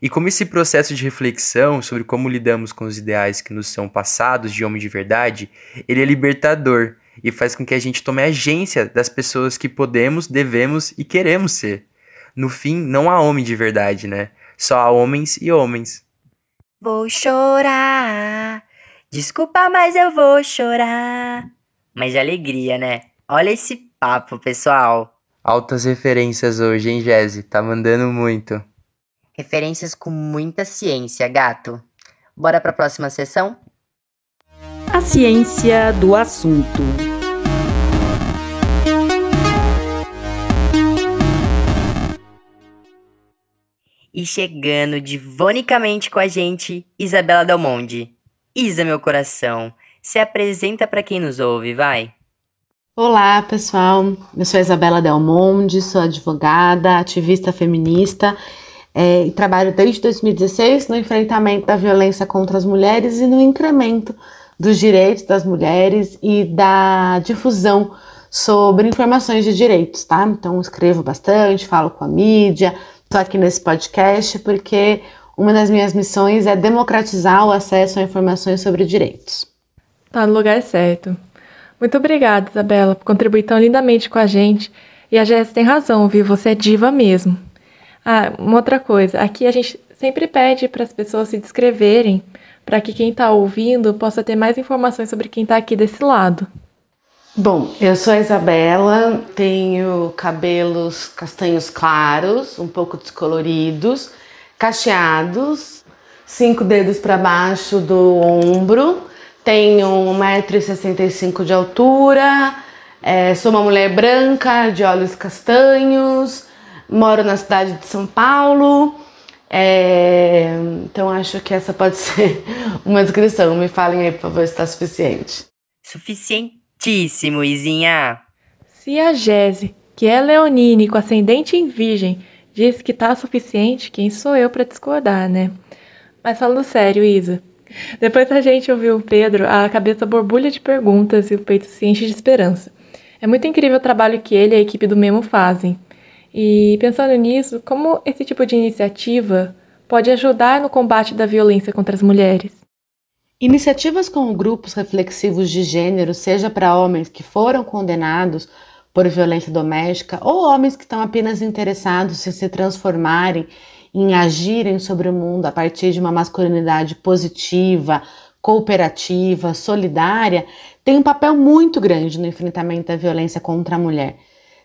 E como esse processo de reflexão sobre como lidamos com os ideais que nos são passados de homem de verdade, ele é libertador e faz com que a gente tome agência das pessoas que podemos, devemos e queremos ser. No fim, não há homem de verdade, né? Só há homens e homens. Vou chorar. Desculpa, mas eu vou chorar. Mas de alegria, né? Olha esse papo, pessoal. Altas referências hoje, hein, Jesse? Tá mandando muito. Referências com muita ciência, gato. Bora pra próxima sessão? A ciência do assunto. E chegando divonicamente com a gente, Isabela Del Monde. Isa, meu coração, se apresenta para quem nos ouve, vai. Olá, pessoal. Eu sou Isabela Del Monde, sou advogada, ativista feminista é, e trabalho desde 2016 no enfrentamento da violência contra as mulheres e no incremento dos direitos das mulheres e da difusão sobre informações de direitos, tá? Então escrevo bastante, falo com a mídia, tô aqui nesse podcast porque uma das minhas missões é democratizar o acesso a informações sobre direitos. Tá no lugar certo. Muito obrigada, Isabela, por contribuir tão lindamente com a gente. E a Jéssica tem razão, viu? Você é diva mesmo. Ah, uma outra coisa. Aqui a gente sempre pede para as pessoas se descreverem para que quem está ouvindo possa ter mais informações sobre quem está aqui desse lado. Bom, eu sou a Isabela, tenho cabelos castanhos claros, um pouco descoloridos, cacheados, cinco dedos para baixo do ombro, tenho 1,65m de altura, é, sou uma mulher branca, de olhos castanhos, moro na cidade de São Paulo, é, então acho que essa pode ser uma descrição. Me falem aí, por favor, se está suficiente. Suficientíssimo, Izinha. Se a Gese, que é leonine com ascendente em virgem, diz que tá suficiente, quem sou eu para discordar, né? Mas falando sério, Isa, Depois a gente ouviu o Pedro, a cabeça borbulha de perguntas e o peito se enche de esperança. É muito incrível o trabalho que ele e a equipe do Memo fazem. E pensando nisso, como esse tipo de iniciativa pode ajudar no combate da violência contra as mulheres? Iniciativas como grupos reflexivos de gênero, seja para homens que foram condenados por violência doméstica ou homens que estão apenas interessados em se transformarem, em agirem sobre o mundo a partir de uma masculinidade positiva, cooperativa, solidária, tem um papel muito grande no enfrentamento da violência contra a mulher.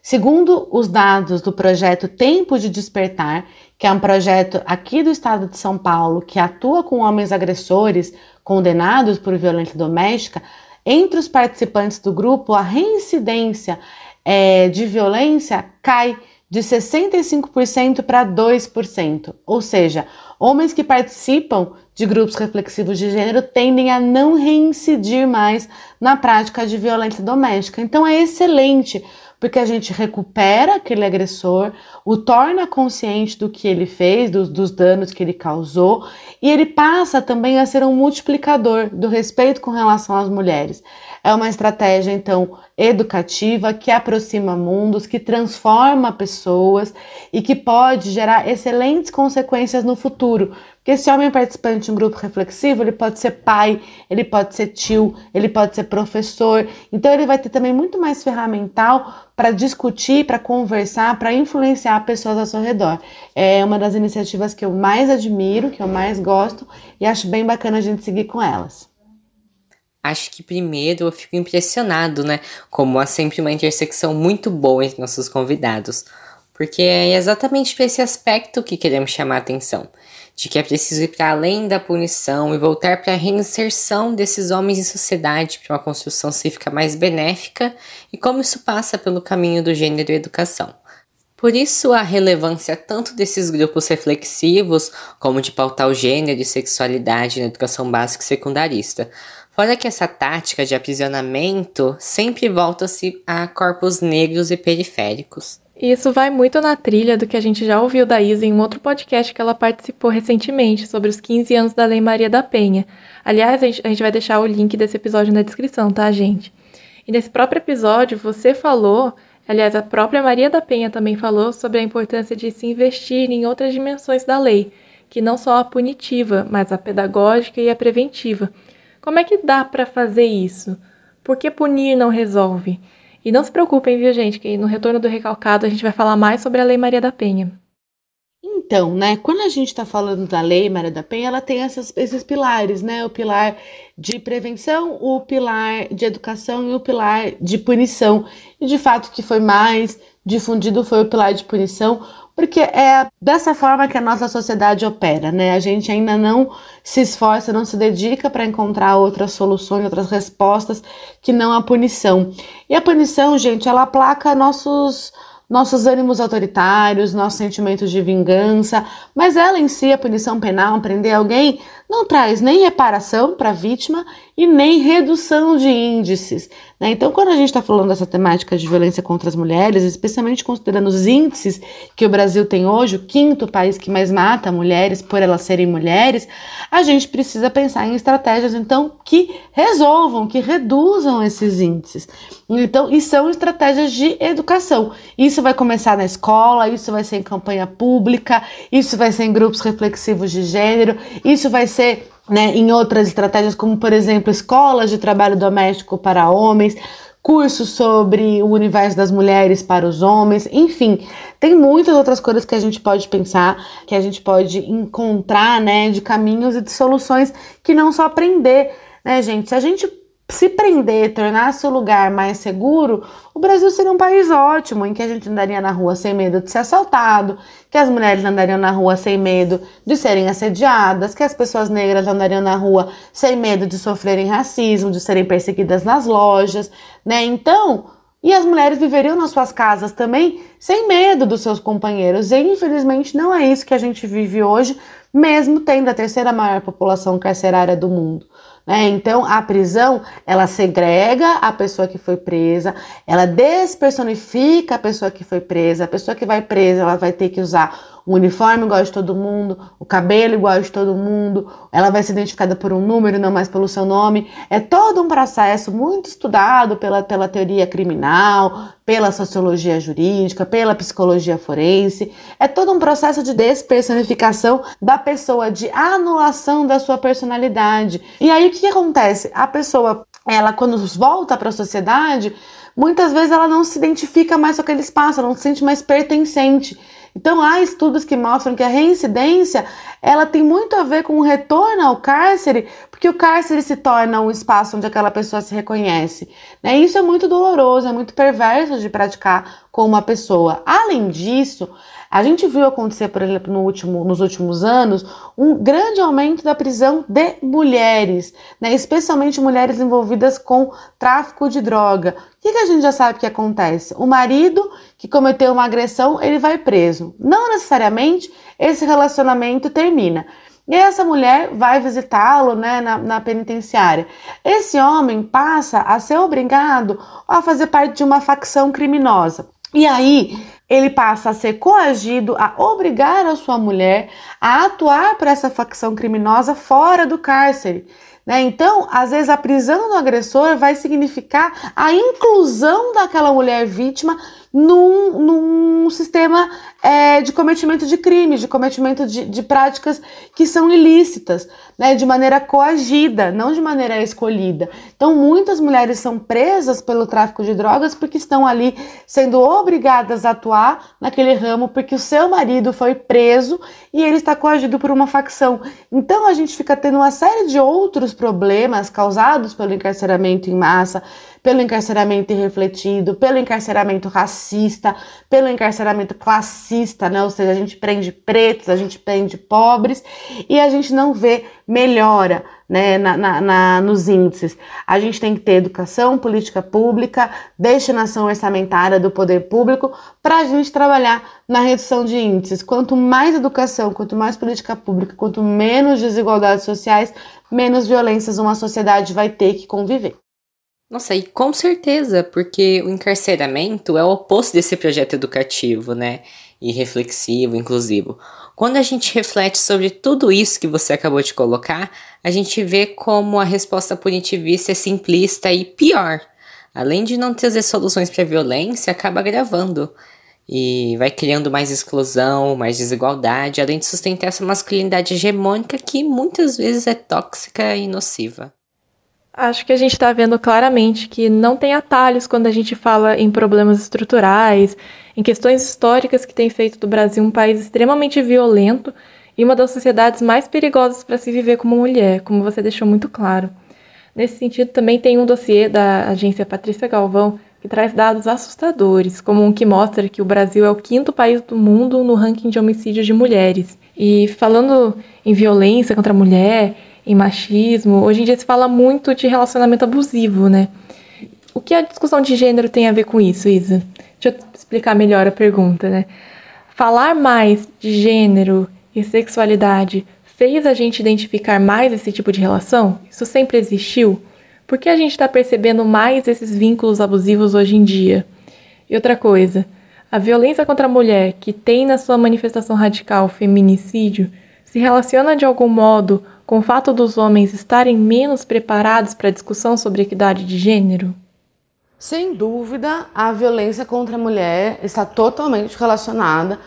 Segundo os dados do projeto Tempo de Despertar, que é um projeto aqui do estado de São Paulo que atua com homens agressores condenados por violência doméstica, entre os participantes do grupo, a reincidência é, de violência cai de 65% para 2%. Ou seja, homens que participam de grupos reflexivos de gênero tendem a não reincidir mais na prática de violência doméstica. Então é excelente porque a gente recupera aquele agressor, o torna consciente do que ele fez, dos, dos danos que ele causou, e ele passa também a ser um multiplicador do respeito com relação às mulheres. É uma estratégia, então, educativa que aproxima mundos, que transforma pessoas e que pode gerar excelentes consequências no futuro. Porque esse homem participante de um grupo reflexivo, ele pode ser pai, ele pode ser tio, ele pode ser professor. Então, ele vai ter também muito mais ferramental para discutir, para conversar, para influenciar pessoas ao seu redor. É uma das iniciativas que eu mais admiro, que eu mais gosto e acho bem bacana a gente seguir com elas. Acho que primeiro eu fico impressionado, né? Como há sempre uma intersecção muito boa entre nossos convidados. Porque é exatamente para esse aspecto que queremos chamar a atenção. De que é preciso ir para além da punição e voltar para a reinserção desses homens em sociedade para uma construção cívica mais benéfica e como isso passa pelo caminho do gênero e educação. Por isso, a relevância tanto desses grupos reflexivos, como de pautar o gênero e sexualidade na educação básica e secundarista, Fora que essa tática de aprisionamento sempre volta-se a corpos negros e periféricos. Isso vai muito na trilha do que a gente já ouviu da Isa em um outro podcast que ela participou recentemente sobre os 15 anos da Lei Maria da Penha. Aliás, a gente, a gente vai deixar o link desse episódio na descrição, tá, gente? E nesse próprio episódio, você falou, aliás, a própria Maria da Penha também falou sobre a importância de se investir em outras dimensões da lei, que não só a punitiva, mas a pedagógica e a preventiva como é que dá para fazer isso? Por que punir não resolve? E não se preocupem, viu, gente, que no retorno do recalcado a gente vai falar mais sobre a Lei Maria da Penha. Então, né, quando a gente está falando da Lei Maria da Penha, ela tem essas, esses pilares, né? O pilar de prevenção, o pilar de educação e o pilar de punição. E de fato, o que foi mais difundido foi o pilar de punição, porque é dessa forma que a nossa sociedade opera, né? A gente ainda não se esforça, não se dedica para encontrar outras soluções, outras respostas que não a punição. E a punição, gente, ela aplaca nossos nossos ânimos autoritários, nossos sentimentos de vingança, mas ela em si, a punição penal, prender alguém, não traz nem reparação para a vítima e nem redução de índices. Né? Então, quando a gente está falando dessa temática de violência contra as mulheres, especialmente considerando os índices que o Brasil tem hoje, o quinto país que mais mata mulheres por elas serem mulheres, a gente precisa pensar em estratégias então que resolvam, que reduzam esses índices. Então, e são estratégias de educação. Isso vai começar na escola, isso vai ser em campanha pública, isso vai ser em grupos reflexivos de gênero, isso vai ser né, em outras estratégias, como por exemplo, escolas de trabalho doméstico para homens, cursos sobre o universo das mulheres para os homens, enfim, tem muitas outras coisas que a gente pode pensar, que a gente pode encontrar, né, de caminhos e de soluções que não só aprender, né, gente? Se a gente se prender, tornar seu lugar mais seguro, o Brasil seria um país ótimo, em que a gente andaria na rua sem medo de ser assaltado, que as mulheres andariam na rua sem medo de serem assediadas, que as pessoas negras andariam na rua sem medo de sofrerem racismo, de serem perseguidas nas lojas, né? Então, e as mulheres viveriam nas suas casas também sem medo dos seus companheiros. E infelizmente não é isso que a gente vive hoje, mesmo tendo a terceira maior população carcerária do mundo. Né? Então, a prisão, ela segrega a pessoa que foi presa, ela despersonifica a pessoa que foi presa, a pessoa que vai presa, ela vai ter que usar o uniforme igual de todo mundo, o cabelo igual de todo mundo, ela vai ser identificada por um número, não mais pelo seu nome. É todo um processo muito estudado pela, pela teoria criminal, pela sociologia jurídica, pela psicologia forense. É todo um processo de despersonificação da pessoa, de anulação da sua personalidade. E aí o que, acontece? A pessoa, ela quando volta para a sociedade, muitas vezes ela não se identifica mais com aquele espaço, ela não se sente mais pertencente. Então há estudos que mostram que a reincidência ela tem muito a ver com o retorno ao cárcere, porque o cárcere se torna um espaço onde aquela pessoa se reconhece. Né? Isso é muito doloroso, é muito perverso de praticar com uma pessoa. Além disso, a gente viu acontecer, por exemplo, no último, nos últimos anos, um grande aumento da prisão de mulheres, né? especialmente mulheres envolvidas com tráfico de droga. O que, que a gente já sabe que acontece? O marido que cometeu uma agressão, ele vai preso. Não necessariamente esse relacionamento termina. E essa mulher vai visitá-lo né, na, na, penitenciária. Esse homem passa a ser obrigado a fazer parte de uma facção criminosa. E aí ele passa a ser coagido a obrigar a sua mulher a atuar para essa facção criminosa fora do cárcere. Né? Então, às vezes, a prisão do agressor vai significar a inclusão daquela mulher vítima num, num sistema é, de cometimento de crimes, de cometimento de, de práticas que são ilícitas, né, de maneira coagida, não de maneira escolhida. Então, muitas mulheres são presas pelo tráfico de drogas porque estão ali sendo obrigadas a atuar naquele ramo porque o seu marido foi preso e ele está coagido por uma facção. Então, a gente fica tendo uma série de outros problemas causados pelo encarceramento em massa, pelo encarceramento irrefletido, pelo encarceramento racista, pelo encarceramento classista, né? Ou seja, a gente prende pretos, a gente prende pobres e a gente não vê melhora né, na, na, na, nos índices. A gente tem que ter educação, política pública, destinação orçamentária do poder público para a gente trabalhar na redução de índices. Quanto mais educação, quanto mais política pública, quanto menos desigualdades sociais, menos violências uma sociedade vai ter que conviver. Nossa, e com certeza, porque o encarceramento é o oposto desse projeto educativo, né? E reflexivo, inclusivo. Quando a gente reflete sobre tudo isso que você acabou de colocar, a gente vê como a resposta punitivista é simplista e pior. Além de não trazer soluções para a violência, acaba agravando. E vai criando mais exclusão, mais desigualdade, além de sustentar essa masculinidade hegemônica que muitas vezes é tóxica e nociva. Acho que a gente está vendo claramente que não tem atalhos quando a gente fala em problemas estruturais, em questões históricas que têm feito do Brasil um país extremamente violento e uma das sociedades mais perigosas para se viver como mulher, como você deixou muito claro. Nesse sentido, também tem um dossiê da agência Patrícia Galvão que traz dados assustadores, como um que mostra que o Brasil é o quinto país do mundo no ranking de homicídios de mulheres. E falando em violência contra a mulher em machismo. Hoje em dia se fala muito de relacionamento abusivo, né? O que a discussão de gênero tem a ver com isso, Isa? Deixa eu explicar melhor a pergunta, né? Falar mais de gênero e sexualidade fez a gente identificar mais esse tipo de relação? Isso sempre existiu? Por que a gente está percebendo mais esses vínculos abusivos hoje em dia? E outra coisa, a violência contra a mulher, que tem na sua manifestação radical feminicídio, se relaciona de algum modo com o fato dos homens estarem menos preparados para a discussão sobre equidade de gênero? Sem dúvida, a violência contra a mulher está totalmente relacionada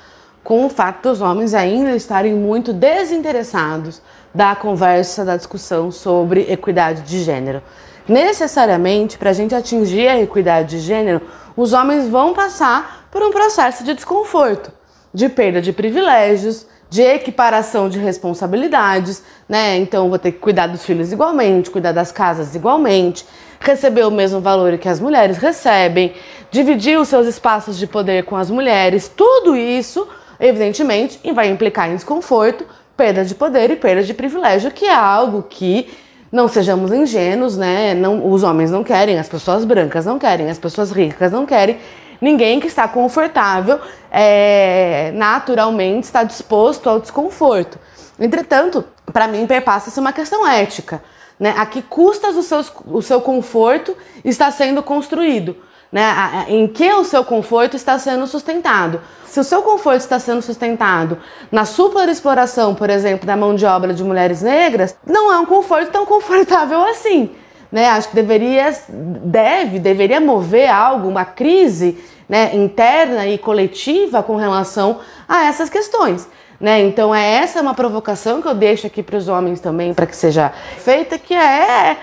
com o fato dos homens ainda estarem muito desinteressados da conversa, da discussão sobre equidade de gênero. Necessariamente, para a gente atingir a equidade de gênero, os homens vão passar por um processo de desconforto, de perda de privilégios, de equiparação de responsabilidades, né? Então vou ter que cuidar dos filhos igualmente, cuidar das casas igualmente, receber o mesmo valor que as mulheres recebem, dividir os seus espaços de poder com as mulheres, tudo isso, evidentemente, vai implicar em desconforto, perda de poder e perda de privilégio, que é algo que não sejamos ingênuos, né? Não, os homens não querem, as pessoas brancas não querem, as pessoas ricas não querem ninguém que está confortável é, naturalmente está disposto ao desconforto. Entretanto, para mim perpassa-se uma questão ética. Né? A que custas o seu, o seu conforto está sendo construído? né? Em que o seu conforto está sendo sustentado. Se o seu conforto está sendo sustentado na superexploração, por exemplo, da mão de obra de mulheres negras, não é um conforto tão confortável assim. Né? Acho que deveria, deve, deveria mover algo, uma crise né, interna e coletiva com relação a essas questões. Né? Então é essa uma provocação que eu deixo aqui para os homens também para que seja feita, que é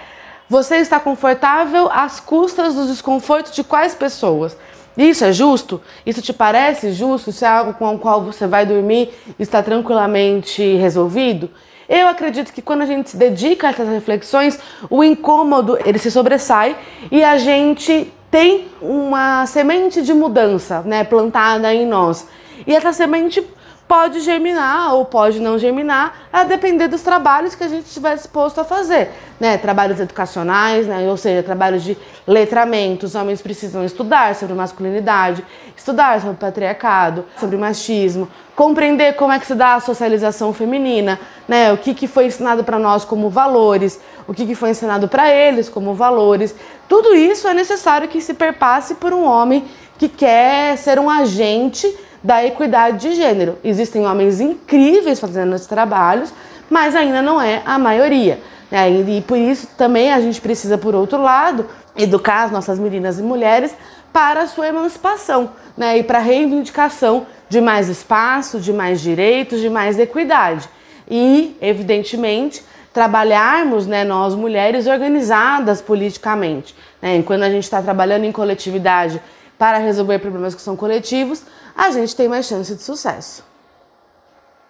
você está confortável às custas dos desconfortos de quais pessoas? Isso é justo? Isso te parece justo? Isso é algo com o qual você vai dormir e está tranquilamente resolvido? Eu acredito que quando a gente se dedica a essas reflexões, o incômodo ele se sobressai e a gente tem uma semente de mudança, né, plantada em nós. E essa semente pode germinar ou pode não germinar, a depender dos trabalhos que a gente estiver disposto a fazer, né? Trabalhos educacionais, né? Ou seja, trabalhos de letramento. Os homens precisam estudar sobre masculinidade, estudar sobre patriarcado, sobre machismo, compreender como é que se dá a socialização feminina, né? O que, que foi ensinado para nós como valores, o que, que foi ensinado para eles como valores. Tudo isso é necessário que se perpasse por um homem que quer ser um agente da equidade de gênero. Existem homens incríveis fazendo esses trabalhos, mas ainda não é a maioria. Né? E por isso também a gente precisa, por outro lado, educar as nossas meninas e mulheres para a sua emancipação né? e para a reivindicação de mais espaço, de mais direitos, de mais equidade. E, evidentemente, trabalharmos, né, nós mulheres organizadas politicamente. Né? Quando a gente está trabalhando em coletividade para resolver problemas que são coletivos, a gente tem mais chance de sucesso.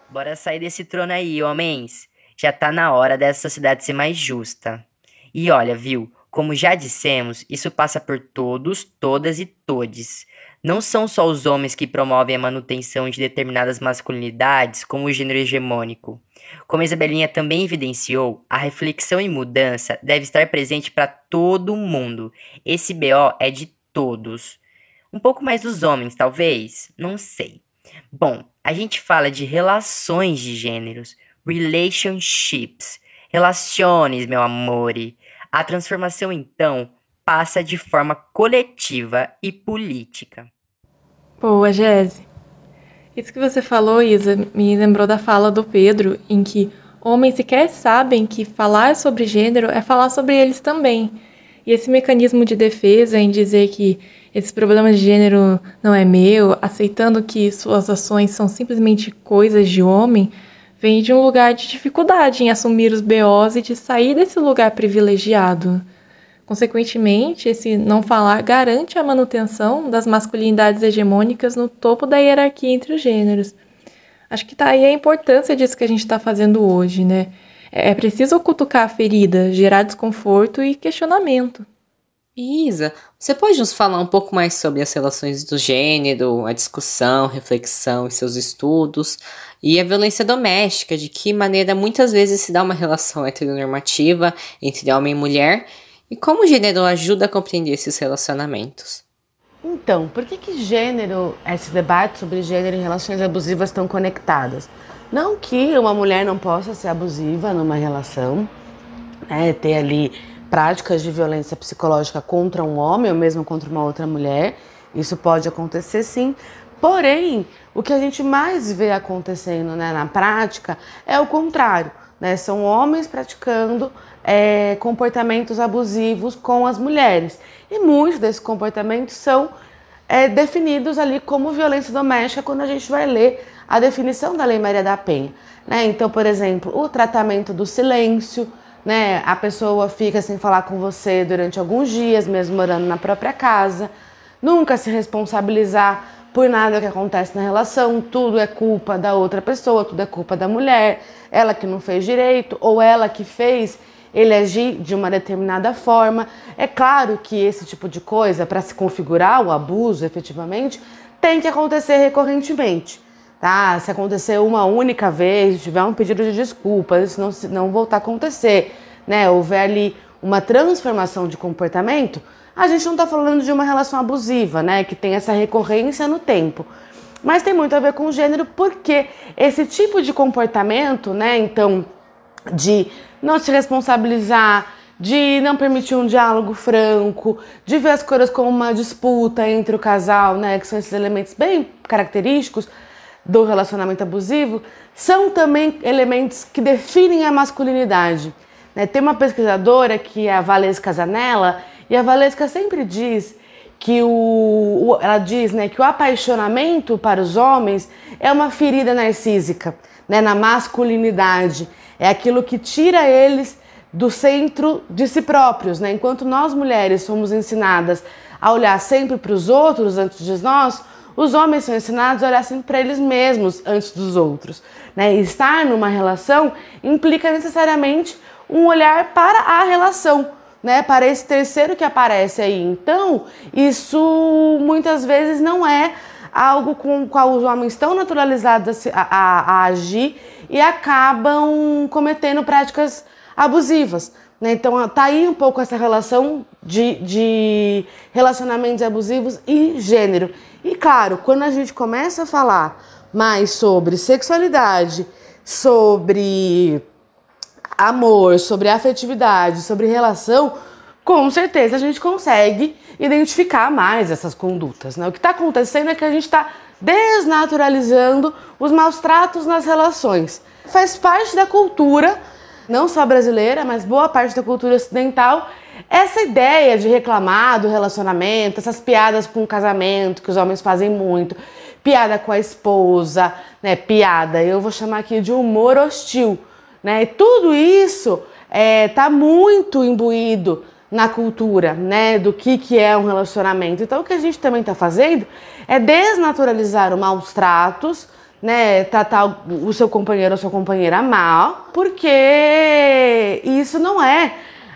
Bora sair desse trono aí, homens. Já tá na hora dessa sociedade ser mais justa. E olha, viu? Como já dissemos, isso passa por todos, todas e todes. Não são só os homens que promovem a manutenção de determinadas masculinidades como o gênero hegemônico. Como Isabelinha também evidenciou, a reflexão e mudança deve estar presente para todo mundo. Esse BO é de todos. Um pouco mais dos homens, talvez? Não sei. Bom, a gente fala de relações de gêneros, relationships, relações, meu amor. A transformação, então, passa de forma coletiva e política. Boa, Jéssica. Isso que você falou, Isa, me lembrou da fala do Pedro, em que homens sequer sabem que falar sobre gênero é falar sobre eles também. E esse mecanismo de defesa em dizer que esse problema de gênero não é meu, aceitando que suas ações são simplesmente coisas de homem, vem de um lugar de dificuldade em assumir os BOs e de sair desse lugar privilegiado. Consequentemente, esse não falar garante a manutenção das masculinidades hegemônicas no topo da hierarquia entre os gêneros. Acho que tá aí a importância disso que a gente está fazendo hoje, né? É preciso cutucar a ferida, gerar desconforto e questionamento. Isa, você pode nos falar um pouco mais sobre as relações do gênero, a discussão, reflexão e seus estudos, e a violência doméstica, de que maneira muitas vezes se dá uma relação heteronormativa entre homem e mulher, e como o gênero ajuda a compreender esses relacionamentos? Então, por que, que gênero, esse debate sobre gênero e relações abusivas estão conectadas? Não que uma mulher não possa ser abusiva numa relação, né, ter ali práticas de violência psicológica contra um homem ou mesmo contra uma outra mulher. Isso pode acontecer sim. Porém, o que a gente mais vê acontecendo né, na prática é o contrário. Né? São homens praticando é, comportamentos abusivos com as mulheres. E muitos desses comportamentos são é, definidos ali como violência doméstica quando a gente vai ler a definição da Lei Maria da Penha. Né? Então, por exemplo, o tratamento do silêncio, né? A pessoa fica sem falar com você durante alguns dias, mesmo morando na própria casa. Nunca se responsabilizar por nada que acontece na relação, tudo é culpa da outra pessoa, tudo é culpa da mulher, ela que não fez direito ou ela que fez ele agir de uma determinada forma. É claro que esse tipo de coisa, para se configurar o abuso efetivamente, tem que acontecer recorrentemente. Tá? Se acontecer uma única vez, tiver um pedido de desculpas, isso não, não voltar a acontecer, né? houver ali uma transformação de comportamento, a gente não está falando de uma relação abusiva, né? Que tem essa recorrência no tempo. Mas tem muito a ver com o gênero, porque esse tipo de comportamento, né? Então, de não se responsabilizar, de não permitir um diálogo franco, de ver as coisas como uma disputa entre o casal, né, que são esses elementos bem característicos do relacionamento abusivo, são também elementos que definem a masculinidade. Né? Tem uma pesquisadora que é a Valesca Zanella, e a Valesca sempre diz que o, ela diz né, que o apaixonamento para os homens é uma ferida narcísica, né, na masculinidade. É aquilo que tira eles do centro de si próprios. Né? Enquanto nós mulheres somos ensinadas a olhar sempre para os outros antes de nós, os homens são ensinados a olhar sempre para eles mesmos antes dos outros. Né? Estar numa relação implica necessariamente um olhar para a relação né, para esse terceiro que aparece aí. Então, isso muitas vezes não é algo com o qual os homens estão naturalizados a, a, a agir e acabam cometendo práticas abusivas. Né? Então, tá aí um pouco essa relação de, de relacionamentos abusivos e gênero. E claro, quando a gente começa a falar mais sobre sexualidade, sobre amor, sobre afetividade, sobre relação, com certeza a gente consegue identificar mais essas condutas. Né? O que está acontecendo é que a gente está desnaturalizando os maus tratos nas relações. Faz parte da cultura, não só brasileira, mas boa parte da cultura ocidental, essa ideia de reclamar do relacionamento, essas piadas com o casamento que os homens fazem muito, piada com a esposa, né? Piada, eu vou chamar aqui de humor hostil né? E tudo isso é, tá muito imbuído na cultura, né, do que, que é um relacionamento. Então, o que a gente também está fazendo é desnaturalizar os maus tratos, né, tratar o seu companheiro ou sua companheira mal, porque isso não é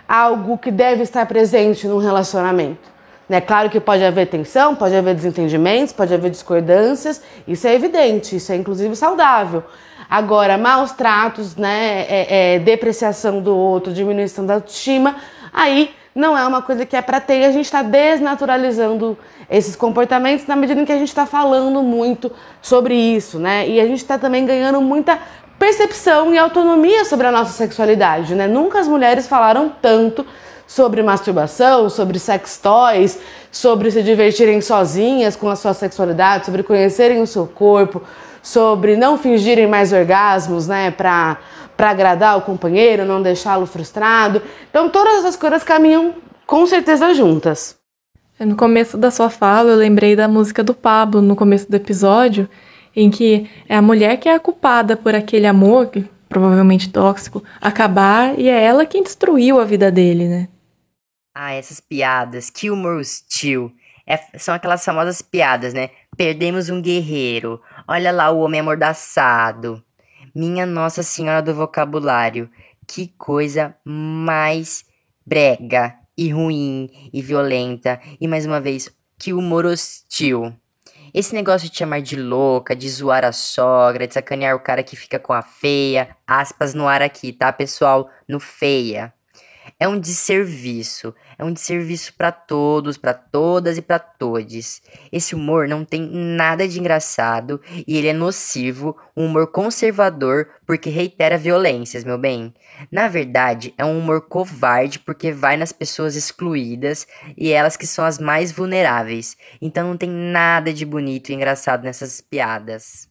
algo que deve estar presente num relacionamento. Né? Claro que pode haver tensão, pode haver desentendimentos, pode haver discordâncias, isso é evidente, isso é inclusive saudável. Agora, maus tratos, né, é, é, depreciação do outro, diminuição da autoestima, aí não é uma coisa que é para ter e a gente está desnaturalizando esses comportamentos na medida em que a gente está falando muito sobre isso, né? E a gente está também ganhando muita percepção e autonomia sobre a nossa sexualidade, né? Nunca as mulheres falaram tanto sobre masturbação, sobre sex toys, sobre se divertirem sozinhas com a sua sexualidade, sobre conhecerem o seu corpo, sobre não fingirem mais orgasmos, né, para para agradar o companheiro, não deixá-lo frustrado. Então todas essas coisas caminham com certeza juntas. No começo da sua fala, eu lembrei da música do Pablo no começo do episódio, em que é a mulher que é a culpada por aquele amor, provavelmente tóxico, acabar e é ela quem destruiu a vida dele, né? Ah, essas piadas, que humor hostil. É, são aquelas famosas piadas, né? Perdemos um guerreiro. Olha lá o homem amordaçado. Minha Nossa Senhora do Vocabulário. Que coisa mais brega e ruim e violenta. E mais uma vez, que humor hostil. Esse negócio de chamar de louca, de zoar a sogra, de sacanear o cara que fica com a feia. Aspas no ar aqui, tá, pessoal? No feia é um desserviço. É um desserviço para todos, para todas e para todes. Esse humor não tem nada de engraçado e ele é nocivo, um humor conservador porque reitera violências, meu bem. Na verdade, é um humor covarde porque vai nas pessoas excluídas e elas que são as mais vulneráveis. Então não tem nada de bonito e engraçado nessas piadas.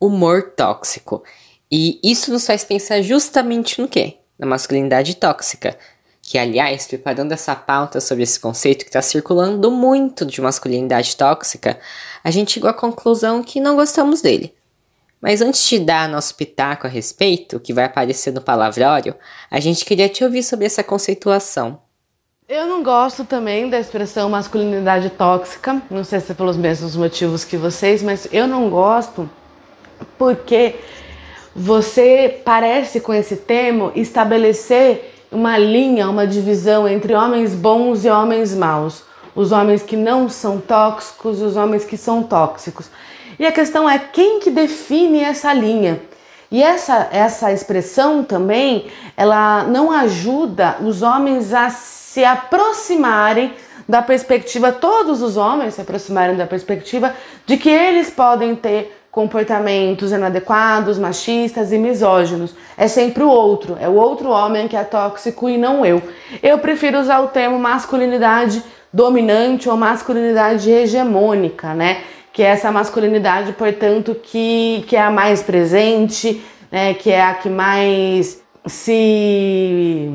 Humor tóxico. E isso nos faz pensar justamente no quê? Na masculinidade tóxica. Que, aliás, preparando essa pauta sobre esse conceito que está circulando muito de masculinidade tóxica, a gente chegou à conclusão que não gostamos dele. Mas antes de dar nosso pitaco a respeito, que vai aparecer no palavrório, a gente queria te ouvir sobre essa conceituação. Eu não gosto também da expressão masculinidade tóxica, não sei se é pelos mesmos motivos que vocês, mas eu não gosto porque você parece com esse termo estabelecer uma linha, uma divisão entre homens bons e homens maus, os homens que não são tóxicos e os homens que são tóxicos. E a questão é quem que define essa linha? E essa, essa expressão também, ela não ajuda os homens a se aproximarem da perspectiva, todos os homens se aproximarem da perspectiva de que eles podem ter comportamentos inadequados, machistas e misóginos. É sempre o outro, é o outro homem que é tóxico e não eu. Eu prefiro usar o termo masculinidade dominante ou masculinidade hegemônica, né? Que é essa masculinidade, portanto, que, que é a mais presente, né? que é a que mais se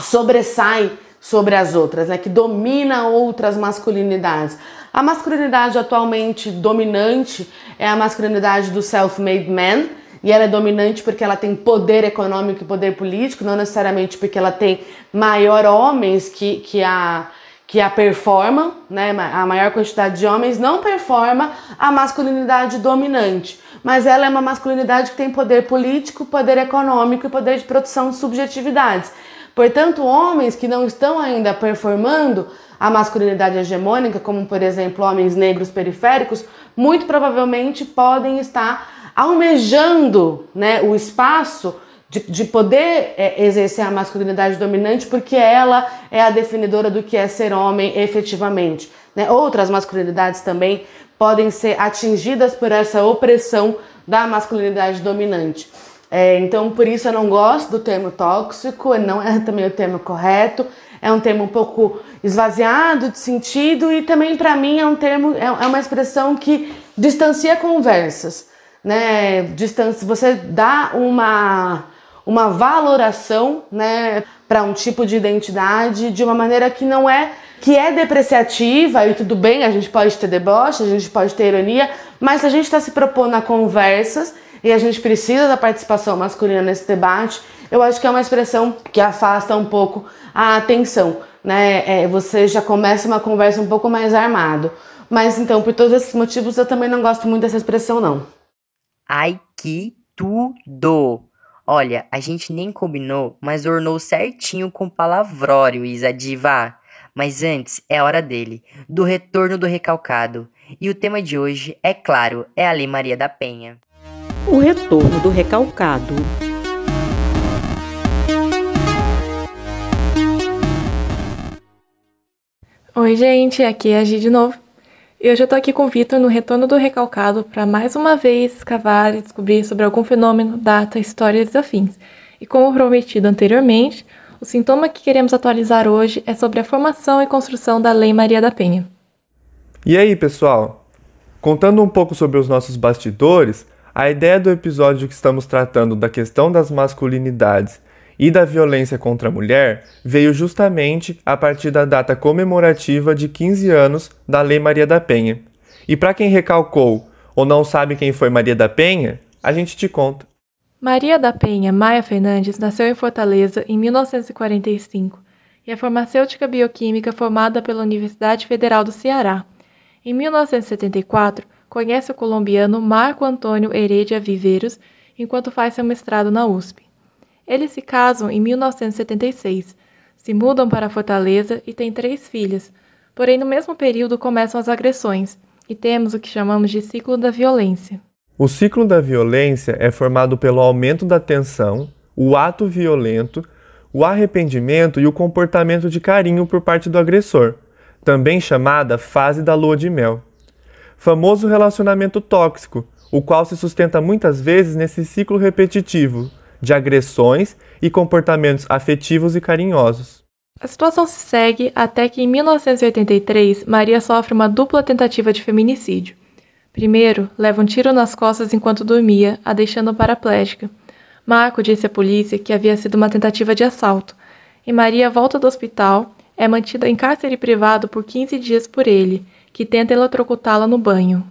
sobressai sobre as outras, né? que domina outras masculinidades. A masculinidade atualmente dominante é a masculinidade do self-made man, e ela é dominante porque ela tem poder econômico e poder político, não necessariamente porque ela tem maior homens que, que a que a performam, né? A maior quantidade de homens não performa a masculinidade dominante, mas ela é uma masculinidade que tem poder político, poder econômico e poder de produção de subjetividades. Portanto, homens que não estão ainda performando a masculinidade hegemônica, como por exemplo homens negros periféricos, muito provavelmente podem estar almejando né, o espaço de, de poder é, exercer a masculinidade dominante, porque ela é a definidora do que é ser homem efetivamente. Né? Outras masculinidades também podem ser atingidas por essa opressão da masculinidade dominante. É, então, por isso eu não gosto do termo tóxico, não é também o termo correto é um termo um pouco esvaziado de sentido e também para mim é um termo, é, é uma expressão que distancia conversas, né? Distância, você dá uma uma valoração, né, para um tipo de identidade de uma maneira que não é que é depreciativa e tudo bem, a gente pode ter deboche, a gente pode ter ironia, mas a gente está se propondo a conversas e a gente precisa da participação masculina nesse debate, eu acho que é uma expressão que afasta um pouco a atenção, né? É, você já começa uma conversa um pouco mais armado. Mas então, por todos esses motivos, eu também não gosto muito dessa expressão, não. Ai, que tudo! Olha, a gente nem combinou, mas ornou certinho com palavrório, Isa Diva. Mas antes é hora dele, do retorno do recalcado. E o tema de hoje, é claro, é a Lei Maria da Penha. O retorno do recalcado. Oi, gente, aqui é a Gi de novo. E hoje eu tô aqui com o Vitor no Retorno do Recalcado para mais uma vez escavar e descobrir sobre algum fenômeno, data, histórias e afins. E como prometido anteriormente, o sintoma que queremos atualizar hoje é sobre a formação e construção da Lei Maria da Penha. E aí, pessoal? Contando um pouco sobre os nossos bastidores, a ideia do episódio que estamos tratando da questão das masculinidades e da violência contra a mulher veio justamente a partir da data comemorativa de 15 anos da Lei Maria da Penha. E para quem recalcou ou não sabe quem foi Maria da Penha, a gente te conta. Maria da Penha Maia Fernandes nasceu em Fortaleza em 1945 e é farmacêutica bioquímica formada pela Universidade Federal do Ceará. Em 1974, conhece o colombiano Marco Antônio Heredia Viveiros enquanto faz seu mestrado na USP. Eles se casam em 1976, se mudam para Fortaleza e têm três filhas. Porém, no mesmo período começam as agressões e temos o que chamamos de ciclo da violência. O ciclo da violência é formado pelo aumento da tensão, o ato violento, o arrependimento e o comportamento de carinho por parte do agressor, também chamada fase da lua de mel. Famoso relacionamento tóxico, o qual se sustenta muitas vezes nesse ciclo repetitivo, de agressões e comportamentos afetivos e carinhosos. A situação se segue até que em 1983 Maria sofre uma dupla tentativa de feminicídio. Primeiro, leva um tiro nas costas enquanto dormia, a deixando paraplégica. Marco disse à polícia que havia sido uma tentativa de assalto, e Maria volta do hospital, é mantida em cárcere privado por 15 dias por ele, que tenta eletrocutá-la no banho.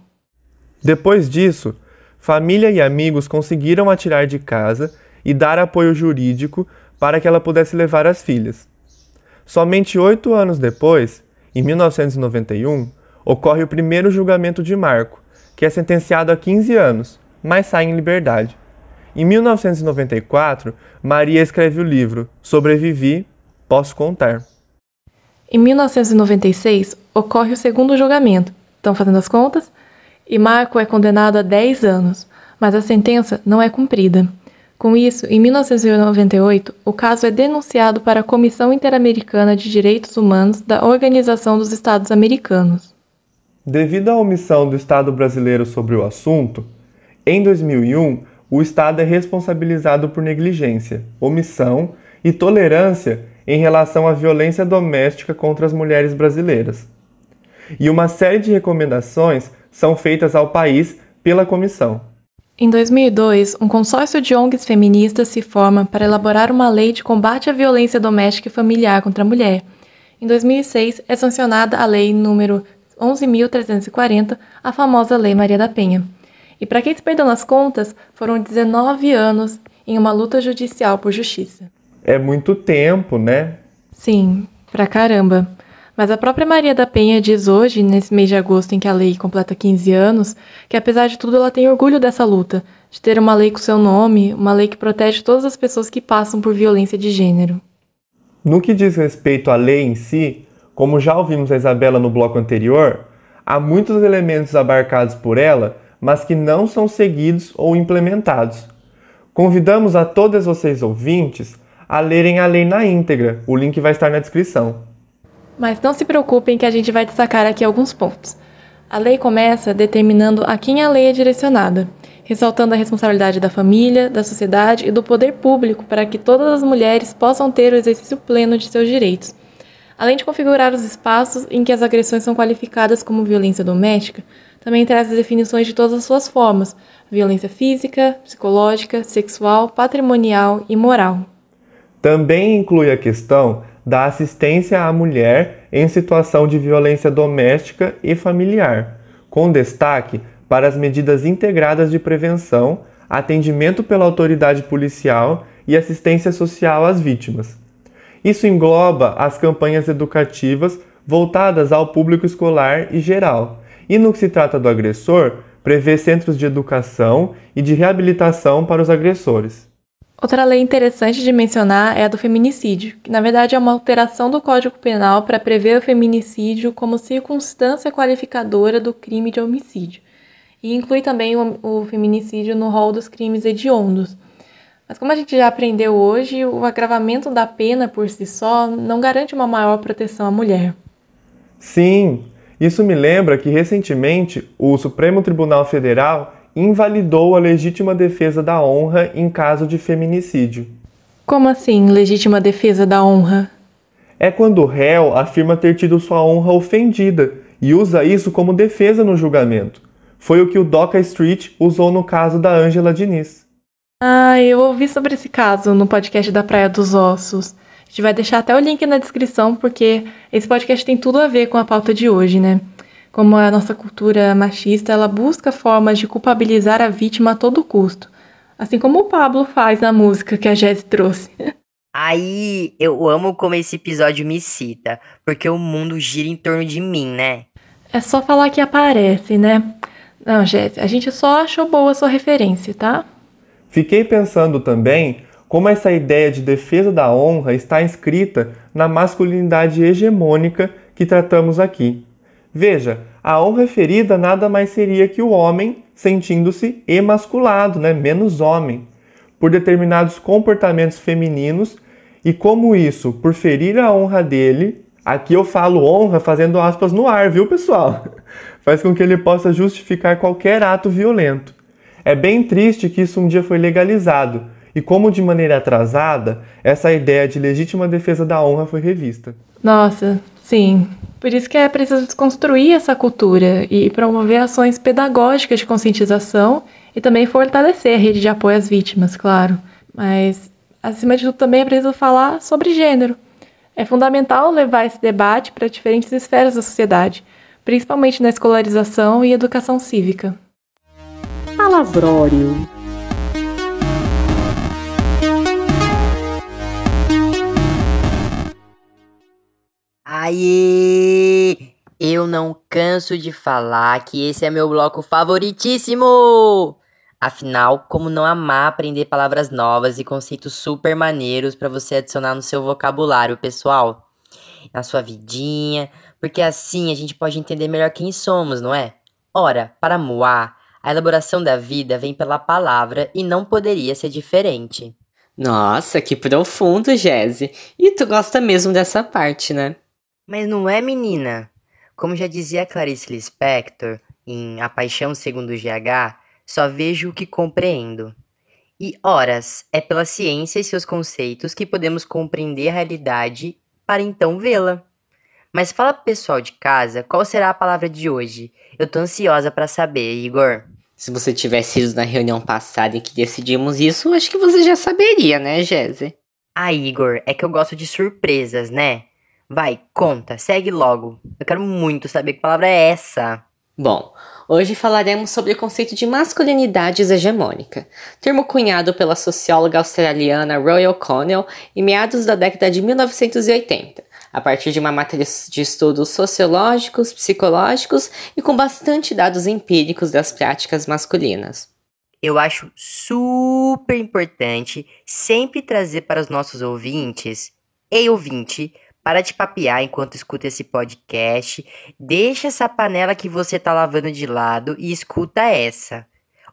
Depois disso, família e amigos conseguiram a tirar de casa e dar apoio jurídico para que ela pudesse levar as filhas. Somente oito anos depois, em 1991, ocorre o primeiro julgamento de Marco, que é sentenciado a 15 anos, mas sai em liberdade. Em 1994, Maria escreve o livro Sobrevivi, Posso Contar. Em 1996, ocorre o segundo julgamento. Estão fazendo as contas? E Marco é condenado a 10 anos, mas a sentença não é cumprida. Com isso, em 1998, o caso é denunciado para a Comissão Interamericana de Direitos Humanos da Organização dos Estados Americanos. Devido à omissão do Estado brasileiro sobre o assunto, Em 2001, o Estado é responsabilizado por negligência, omissão e tolerância em relação à violência doméstica contra as mulheres brasileiras. E uma série de recomendações são feitas ao país pela comissão. Em 2002, um consórcio de ONGs feministas se forma para elaborar uma lei de combate à violência doméstica e familiar contra a mulher. Em 2006, é sancionada a lei número 11.340, a famosa Lei Maria da Penha. E para quem se perdeu nas contas, foram 19 anos em uma luta judicial por justiça. É muito tempo, né? Sim, pra caramba. Mas a própria Maria da Penha diz hoje, nesse mês de agosto em que a lei completa 15 anos, que apesar de tudo ela tem orgulho dessa luta, de ter uma lei com seu nome, uma lei que protege todas as pessoas que passam por violência de gênero. No que diz respeito à lei em si, como já ouvimos a Isabela no bloco anterior, há muitos elementos abarcados por ela, mas que não são seguidos ou implementados. Convidamos a todas vocês ouvintes a lerem a lei na íntegra. O link vai estar na descrição. Mas não se preocupem que a gente vai destacar aqui alguns pontos. A lei começa determinando a quem a lei é direcionada, ressaltando a responsabilidade da família, da sociedade e do poder público para que todas as mulheres possam ter o exercício pleno de seus direitos. Além de configurar os espaços em que as agressões são qualificadas como violência doméstica, também traz as definições de todas as suas formas: violência física, psicológica, sexual, patrimonial e moral. Também inclui a questão da assistência à mulher em situação de violência doméstica e familiar, com destaque para as medidas integradas de prevenção, atendimento pela autoridade policial e assistência social às vítimas. Isso engloba as campanhas educativas voltadas ao público escolar e geral, e no que se trata do agressor, prevê centros de educação e de reabilitação para os agressores. Outra lei interessante de mencionar é a do feminicídio, que na verdade é uma alteração do Código Penal para prever o feminicídio como circunstância qualificadora do crime de homicídio, e inclui também o, o feminicídio no rol dos crimes hediondos. Mas como a gente já aprendeu hoje, o agravamento da pena por si só não garante uma maior proteção à mulher. Sim, isso me lembra que recentemente o Supremo Tribunal Federal invalidou a legítima defesa da honra em caso de feminicídio. Como assim, legítima defesa da honra? É quando o réu afirma ter tido sua honra ofendida e usa isso como defesa no julgamento. Foi o que o Doca Street usou no caso da Ângela Diniz. Ah, eu ouvi sobre esse caso no podcast da Praia dos Ossos. A gente vai deixar até o link na descrição, porque esse podcast tem tudo a ver com a pauta de hoje, né? Como a nossa cultura machista, ela busca formas de culpabilizar a vítima a todo custo. Assim como o Pablo faz na música que a Jess trouxe. Aí, eu amo como esse episódio me cita, porque o mundo gira em torno de mim, né? É só falar que aparece, né? Não, Jess, a gente só achou boa a sua referência, tá? Fiquei pensando também como essa ideia de defesa da honra está inscrita na masculinidade hegemônica que tratamos aqui. Veja, a honra ferida nada mais seria que o homem sentindo-se emasculado, né, menos homem, por determinados comportamentos femininos e como isso, por ferir a honra dele, aqui eu falo honra fazendo aspas no ar, viu, pessoal? Faz com que ele possa justificar qualquer ato violento. É bem triste que isso um dia foi legalizado, e como de maneira atrasada, essa ideia de legítima defesa da honra foi revista. Nossa, sim. Por isso que é preciso desconstruir essa cultura e promover ações pedagógicas de conscientização e também fortalecer a rede de apoio às vítimas, claro. Mas, acima de tudo, também é preciso falar sobre gênero. É fundamental levar esse debate para diferentes esferas da sociedade, principalmente na escolarização e educação cívica. Palavrório. Aê! Eu não canso de falar que esse é meu bloco favoritíssimo! Afinal, como não amar aprender palavras novas e conceitos super maneiros para você adicionar no seu vocabulário pessoal? Na sua vidinha, porque assim a gente pode entender melhor quem somos, não é? Ora, para Moá, a elaboração da vida vem pela palavra e não poderia ser diferente. Nossa, que profundo, Jesse. E tu gosta mesmo dessa parte, né? Mas não é, menina? Como já dizia Clarice Lispector em A Paixão Segundo o GH, só vejo o que compreendo. E horas, é pela ciência e seus conceitos que podemos compreender a realidade para então vê-la. Mas fala pro pessoal de casa qual será a palavra de hoje. Eu tô ansiosa para saber, Igor. Se você tivesse ido na reunião passada em que decidimos isso, acho que você já saberia, né, Jéssica? Ah, Igor, é que eu gosto de surpresas, né? Vai, conta, segue logo. Eu quero muito saber que palavra é essa. Bom, hoje falaremos sobre o conceito de masculinidade hegemônica, termo cunhado pela socióloga australiana Roy O'Connell em meados da década de 1980, a partir de uma matéria de estudos sociológicos, psicológicos e com bastante dados empíricos das práticas masculinas. Eu acho super importante sempre trazer para os nossos ouvintes, ei ouvinte, para de papear enquanto escuta esse podcast. Deixa essa panela que você tá lavando de lado e escuta essa.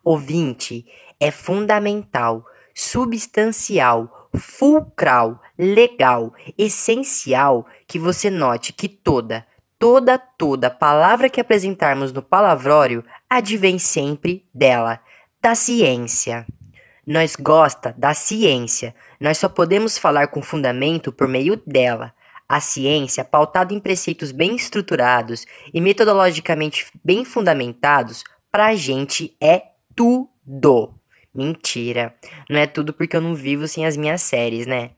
Ouvinte, é fundamental, substancial, fulcral, legal, essencial que você note que toda, toda, toda palavra que apresentarmos no palavrório advém sempre dela, da ciência. Nós gosta da ciência, nós só podemos falar com fundamento por meio dela. A ciência, pautada em preceitos bem estruturados e metodologicamente bem fundamentados, pra gente é tudo. Mentira. Não é tudo porque eu não vivo sem as minhas séries, né?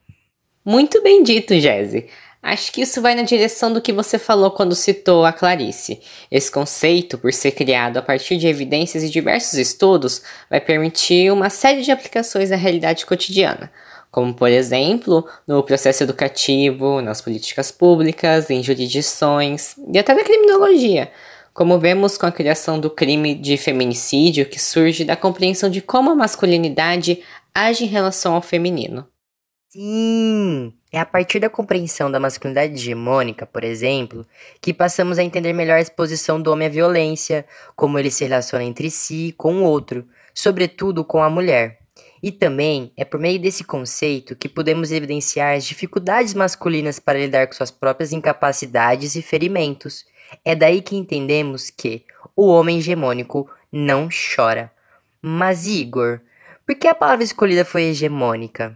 Muito bem dito, Jesse. Acho que isso vai na direção do que você falou quando citou a Clarice. Esse conceito, por ser criado a partir de evidências e diversos estudos, vai permitir uma série de aplicações na realidade cotidiana como por exemplo no processo educativo, nas políticas públicas, em jurisdições e até na criminologia, como vemos com a criação do crime de feminicídio que surge da compreensão de como a masculinidade age em relação ao feminino. Sim, é a partir da compreensão da masculinidade hegemônica, por exemplo, que passamos a entender melhor a exposição do homem à violência, como ele se relaciona entre si com o outro, sobretudo com a mulher. E também é por meio desse conceito que podemos evidenciar as dificuldades masculinas para lidar com suas próprias incapacidades e ferimentos. É daí que entendemos que o homem hegemônico não chora. Mas, Igor, por que a palavra escolhida foi hegemônica?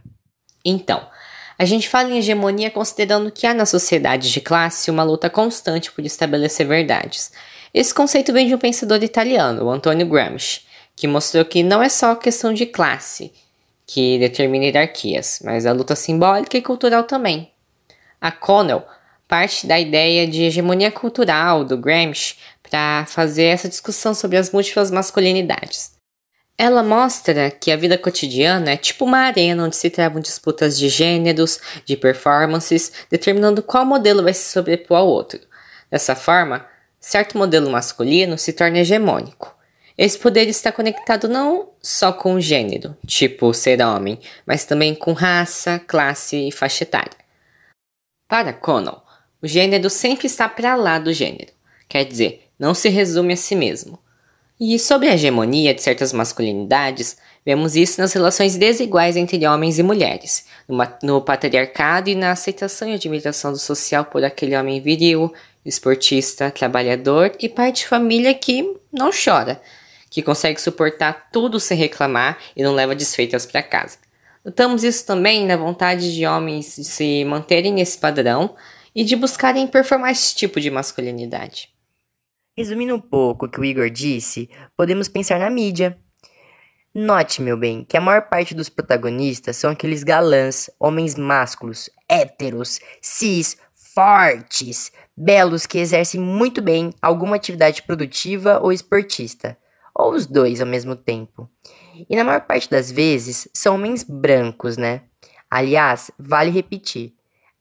Então, a gente fala em hegemonia considerando que há na sociedade de classe uma luta constante por estabelecer verdades. Esse conceito vem de um pensador italiano, Antonio Gramsci que mostrou que não é só questão de classe que determina hierarquias, mas a luta simbólica e cultural também. A Connell parte da ideia de hegemonia cultural do Gramsci para fazer essa discussão sobre as múltiplas masculinidades. Ela mostra que a vida cotidiana é tipo uma arena onde se travam disputas de gêneros, de performances, determinando qual modelo vai se sobrepor ao outro. Dessa forma, certo modelo masculino se torna hegemônico. Esse poder está conectado não só com o gênero, tipo ser homem, mas também com raça, classe e faixa etária. Para Connell, o gênero sempre está para lá do gênero, quer dizer, não se resume a si mesmo. E sobre a hegemonia de certas masculinidades, vemos isso nas relações desiguais entre homens e mulheres, no patriarcado e na aceitação e admiração do social por aquele homem viril, esportista, trabalhador e pai de família que não chora, que consegue suportar tudo sem reclamar e não leva desfeitas para casa. Notamos isso também na vontade de homens de se manterem nesse padrão e de buscarem performar esse tipo de masculinidade. Resumindo um pouco o que o Igor disse, podemos pensar na mídia. Note, meu bem, que a maior parte dos protagonistas são aqueles galãs, homens másculos, héteros, cis, fortes, belos que exercem muito bem alguma atividade produtiva ou esportista ou os dois ao mesmo tempo. E na maior parte das vezes são homens brancos, né? Aliás, vale repetir: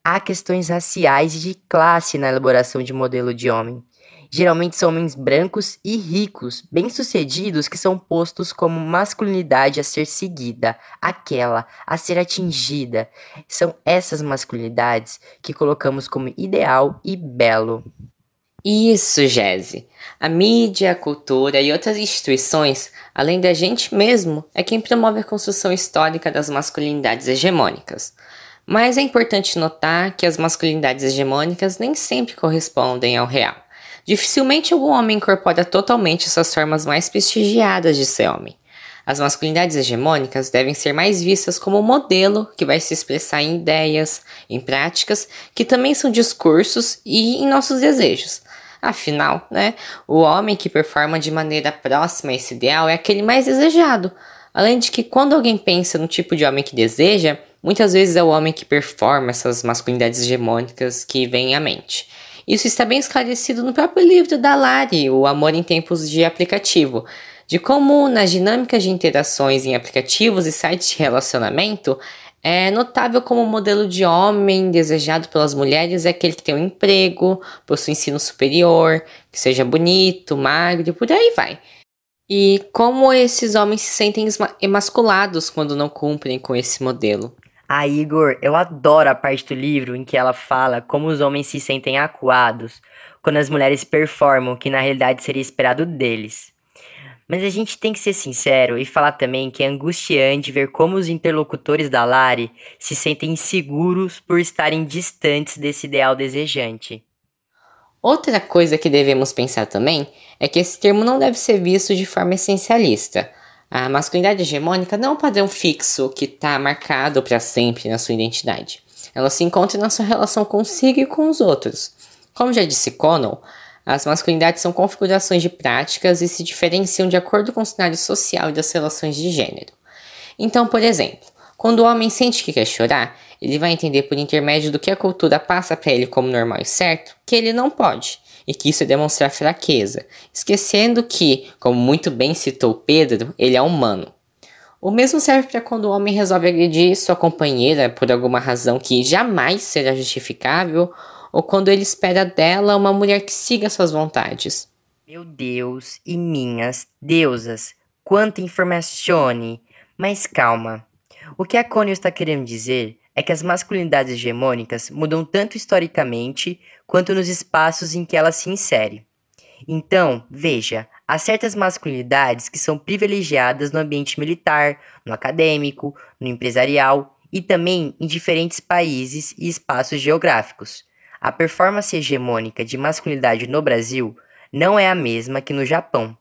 há questões raciais e de classe na elaboração de modelo de homem. Geralmente são homens brancos e ricos, bem-sucedidos, que são postos como masculinidade a ser seguida, aquela a ser atingida. São essas masculinidades que colocamos como ideal e belo. Isso, Jesse. A mídia, a cultura e outras instituições, além da gente mesmo, é quem promove a construção histórica das masculinidades hegemônicas. Mas é importante notar que as masculinidades hegemônicas nem sempre correspondem ao real. Dificilmente algum homem incorpora totalmente essas formas mais prestigiadas de ser homem. As masculinidades hegemônicas devem ser mais vistas como um modelo que vai se expressar em ideias, em práticas, que também são discursos e em nossos desejos. Afinal, né, o homem que performa de maneira próxima a esse ideal é aquele mais desejado. Além de que, quando alguém pensa no tipo de homem que deseja, muitas vezes é o homem que performa essas masculinidades hegemônicas que vêm à mente. Isso está bem esclarecido no próprio livro da Lari, O Amor em Tempos de Aplicativo, de como nas dinâmicas de interações em aplicativos e sites de relacionamento é notável como o modelo de homem desejado pelas mulheres é aquele que tem um emprego, possui ensino superior, que seja bonito, magro por aí vai. E como esses homens se sentem emasculados quando não cumprem com esse modelo. Ah, Igor, eu adoro a parte do livro em que ela fala como os homens se sentem acuados quando as mulheres performam o que na realidade seria esperado deles. Mas a gente tem que ser sincero e falar também que é angustiante ver como os interlocutores da Lari se sentem inseguros por estarem distantes desse ideal desejante. Outra coisa que devemos pensar também é que esse termo não deve ser visto de forma essencialista. A masculinidade hegemônica não é um padrão fixo que está marcado para sempre na sua identidade. Ela se encontra na sua relação consigo e com os outros. Como já disse Connell, as masculinidades são configurações de práticas e se diferenciam de acordo com o cenário social e das relações de gênero. Então, por exemplo, quando o homem sente que quer chorar, ele vai entender por intermédio do que a cultura passa para ele como normal e certo que ele não pode e que isso é demonstrar fraqueza, esquecendo que, como muito bem citou Pedro, ele é humano. O mesmo serve para quando o homem resolve agredir sua companheira por alguma razão que jamais será justificável, ou quando ele espera dela uma mulher que siga suas vontades. Meu Deus e minhas deusas, quanta informação! Mas calma. O que a Connie está querendo dizer é que as masculinidades hegemônicas mudam tanto historicamente quanto nos espaços em que ela se insere. Então, veja, há certas masculinidades que são privilegiadas no ambiente militar, no acadêmico, no empresarial e também em diferentes países e espaços geográficos. A performance hegemônica de masculinidade no Brasil não é a mesma que no Japão.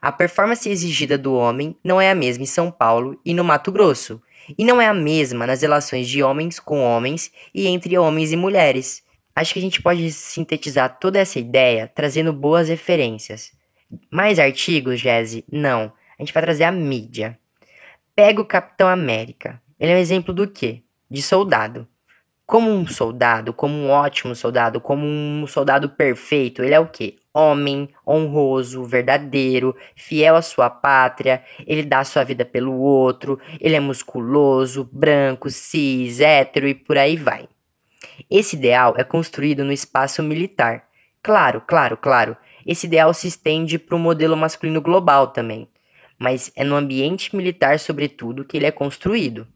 A performance exigida do homem não é a mesma em São Paulo e no Mato Grosso, e não é a mesma nas relações de homens com homens e entre homens e mulheres. Acho que a gente pode sintetizar toda essa ideia trazendo boas referências. Mais artigos, Jesse? Não. A gente vai trazer a mídia. Pega o Capitão América. Ele é um exemplo do quê? De soldado. Como um soldado, como um ótimo soldado, como um soldado perfeito, ele é o quê? homem, honroso, verdadeiro, fiel à sua pátria, ele dá sua vida pelo outro, ele é musculoso, branco, cis, hétero e por aí vai. Esse ideal é construído no espaço militar. Claro, claro, claro, esse ideal se estende para o modelo masculino global também, mas é no ambiente militar, sobretudo, que ele é construído.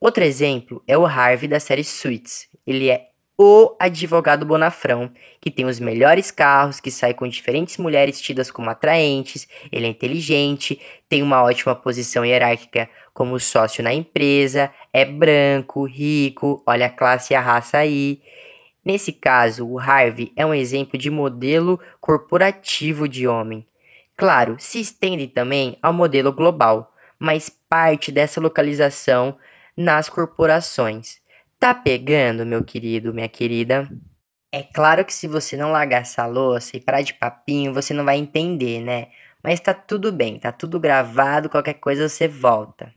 Outro exemplo é o Harvey da série Suits. Ele é o advogado bonafrão, que tem os melhores carros, que sai com diferentes mulheres tidas como atraentes, ele é inteligente, tem uma ótima posição hierárquica como sócio na empresa, é branco, rico, olha a classe e a raça aí. Nesse caso, o Harvey é um exemplo de modelo corporativo de homem. Claro, se estende também ao modelo global, mas parte dessa localização nas corporações. Tá pegando, meu querido, minha querida? É claro que se você não largar essa louça e parar de papinho, você não vai entender, né? Mas tá tudo bem, tá tudo gravado, qualquer coisa você volta.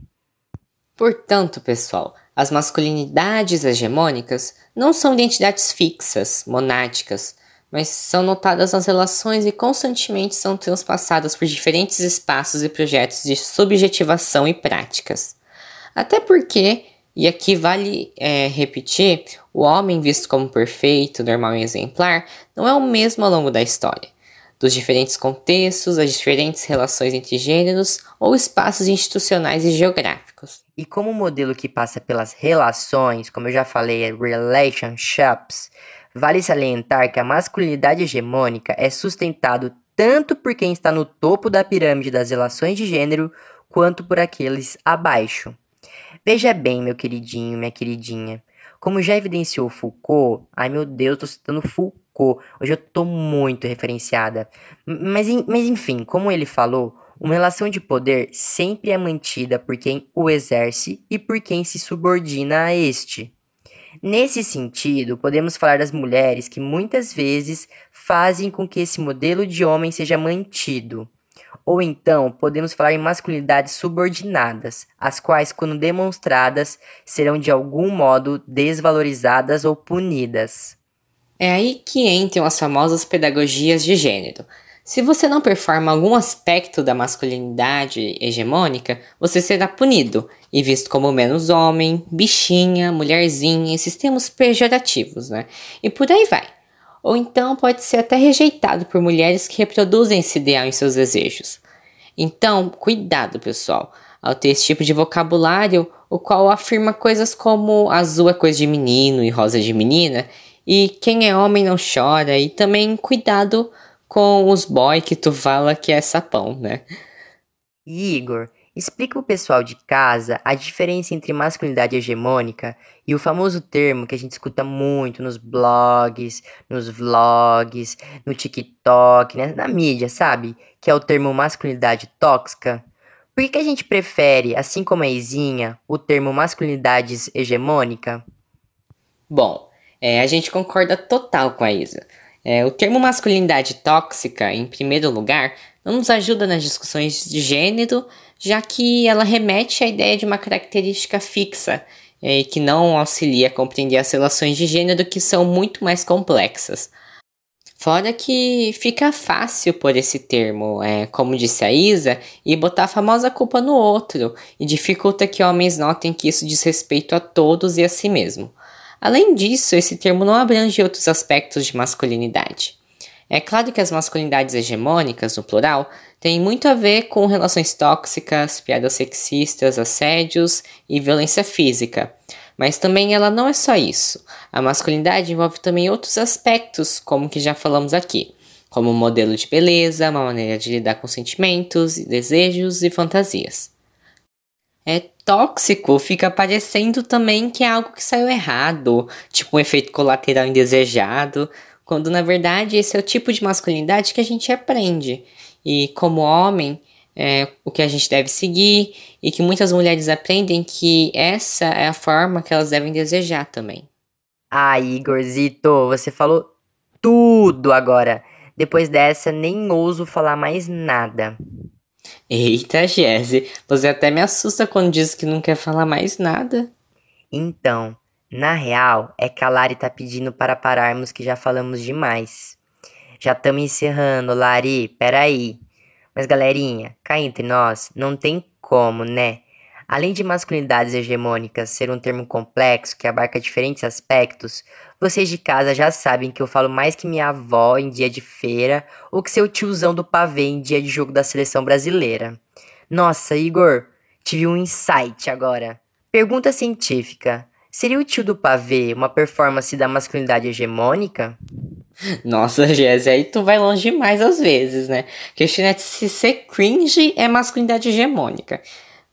Portanto, pessoal, as masculinidades hegemônicas não são identidades fixas, monádicas, mas são notadas nas relações e constantemente são transpassadas por diferentes espaços e projetos de subjetivação e práticas. Até porque e aqui vale é, repetir: o homem visto como perfeito, normal e exemplar não é o mesmo ao longo da história. Dos diferentes contextos, as diferentes relações entre gêneros ou espaços institucionais e geográficos. E como modelo que passa pelas relações, como eu já falei, é relationships, vale salientar que a masculinidade hegemônica é sustentado tanto por quem está no topo da pirâmide das relações de gênero, quanto por aqueles abaixo. Veja bem, meu queridinho, minha queridinha. Como já evidenciou Foucault, ai meu Deus, tô citando Foucault. Hoje eu tô muito referenciada. Mas, mas enfim, como ele falou, uma relação de poder sempre é mantida por quem o exerce e por quem se subordina a este. Nesse sentido, podemos falar das mulheres que muitas vezes fazem com que esse modelo de homem seja mantido. Ou então, podemos falar em masculinidades subordinadas, as quais, quando demonstradas, serão de algum modo desvalorizadas ou punidas. É aí que entram as famosas pedagogias de gênero, se você não performa algum aspecto da masculinidade hegemônica, você será punido e visto como menos homem, bichinha, mulherzinha, esses termos pejorativos, né? E por aí vai. Ou então pode ser até rejeitado por mulheres que reproduzem esse ideal em seus desejos. Então, cuidado, pessoal, ao ter esse tipo de vocabulário, o qual afirma coisas como azul é coisa de menino e rosa de menina, e quem é homem não chora, e também cuidado com os boy que tu fala que é sapão, né? Igor, explica o pessoal de casa a diferença entre masculinidade hegemônica e o famoso termo que a gente escuta muito nos blogs, nos vlogs, no TikTok, né? na mídia, sabe? Que é o termo masculinidade tóxica. Por que, que a gente prefere, assim como a Izinha, o termo masculinidade hegemônica? Bom, é, a gente concorda total com a Isa. É, o termo masculinidade tóxica, em primeiro lugar, não nos ajuda nas discussões de gênero, já que ela remete à ideia de uma característica fixa e que não auxilia a compreender as relações de gênero que são muito mais complexas. Fora que fica fácil por esse termo, é, como disse a Isa, e botar a famosa culpa no outro, e dificulta que homens notem que isso diz respeito a todos e a si mesmo. Além disso, esse termo não abrange outros aspectos de masculinidade. É claro que as masculinidades hegemônicas, no plural, têm muito a ver com relações tóxicas, piadas sexistas, assédios e violência física. Mas também ela não é só isso. A masculinidade envolve também outros aspectos, como que já falamos aqui, como um modelo de beleza, uma maneira de lidar com sentimentos, desejos e fantasias. É tóxico, fica parecendo também que é algo que saiu errado, tipo um efeito colateral indesejado, quando na verdade esse é o tipo de masculinidade que a gente aprende. E como homem, é o que a gente deve seguir, e que muitas mulheres aprendem que essa é a forma que elas devem desejar também. Ah, Igorzito, você falou tudo agora. Depois dessa, nem ouso falar mais nada. Eita, Jesse, você até me assusta quando diz que não quer falar mais nada. Então, na real, é que a Lari tá pedindo para pararmos que já falamos demais. Já estamos encerrando, Lari, peraí. Mas galerinha, cá entre nós, não tem como, né? Além de masculinidades hegemônicas ser um termo complexo que abarca diferentes aspectos, vocês de casa já sabem que eu falo mais que minha avó em dia de feira ou que seu tiozão do pavê em dia de jogo da seleção brasileira. Nossa, Igor, tive um insight agora. Pergunta científica: seria o tio do pavê uma performance da masculinidade hegemônica? Nossa, Jéssica, aí tu vai longe demais às vezes, né? Questionar se ser cringe é masculinidade hegemônica.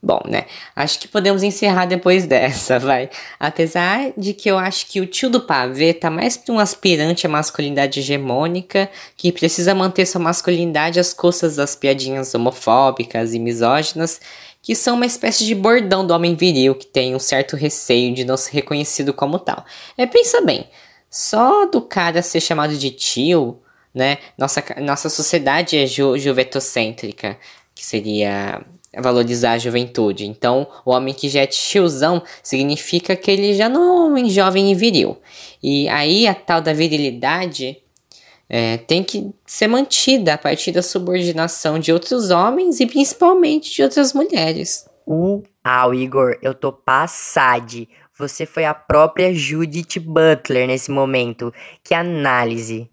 Bom, né? Acho que podemos encerrar depois dessa, vai. Apesar de que eu acho que o tio do pavê tá mais pra um aspirante à masculinidade hegemônica que precisa manter sua masculinidade às custas das piadinhas homofóbicas e misóginas, que são uma espécie de bordão do homem viril que tem um certo receio de não ser reconhecido como tal. É, pensa bem, só do cara ser chamado de tio, né? Nossa, nossa sociedade é ju juvetocêntrica, que seria valorizar a juventude. Então, o homem que já é tiozão significa que ele já não é um homem jovem e viril. E aí a tal da virilidade é, tem que ser mantida a partir da subordinação de outros homens e principalmente de outras mulheres. Uau, Igor, eu tô passade. Você foi a própria Judith Butler nesse momento. Que análise.